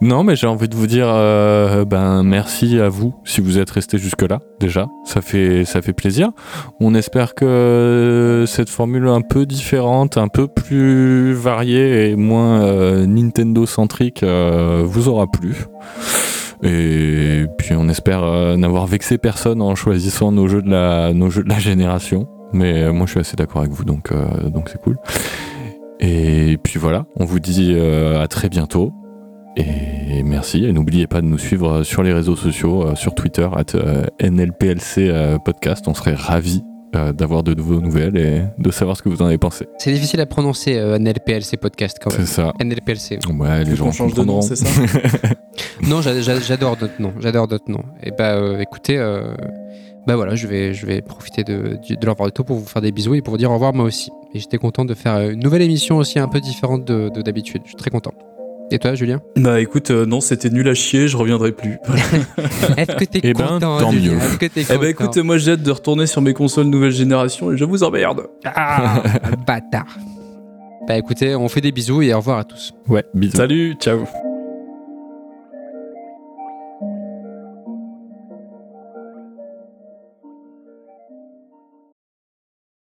Non, mais j'ai envie de vous dire, euh, ben, merci à vous si vous êtes resté jusque là. Déjà, ça fait, ça fait plaisir. On espère que cette formule un peu différente, un peu plus variée et moins euh, Nintendo centrique euh, vous aura plu. Et puis on espère euh, n'avoir vexé personne en choisissant nos jeux de la, nos jeux de la génération. Mais euh, moi je suis assez d'accord avec vous, donc euh, donc c'est cool. Et puis voilà, on vous dit euh, à très bientôt. Et merci. Et n'oubliez pas de nous suivre sur les réseaux sociaux, euh, sur Twitter, at NLPLC Podcast. On serait ravis euh, d'avoir de vos nouvelles et de savoir ce que vous en avez pensé. C'est difficile à prononcer, euh, NLPLC podcast quand C'est même. ça. NLPLC. Ouais, les gens On change de nom, c'est ça Non, j'a- j'a- j'adore notre nom. J'adore notre nom. Et bah, euh, écoutez, euh, bah voilà, je vais, je vais profiter de, de leur retour pour vous faire des bisous et pour vous dire au revoir moi aussi. Et j'étais content de faire une nouvelle émission aussi un peu différente de de d'habitude. Je suis très content. Et toi, Julien? Bah écoute, euh, non, c'était nul à chier, je reviendrai plus. Est-ce que t'es Eh ben, content tant mieux. Est-ce que t'es Eh bah content? écoute, moi j'ai hâte de retourner sur mes consoles nouvelle génération et je vous emmerde. Ah, bâtard. Bah écoutez, on fait des bisous et au revoir à tous. Ouais, bisous. Salut, ciao.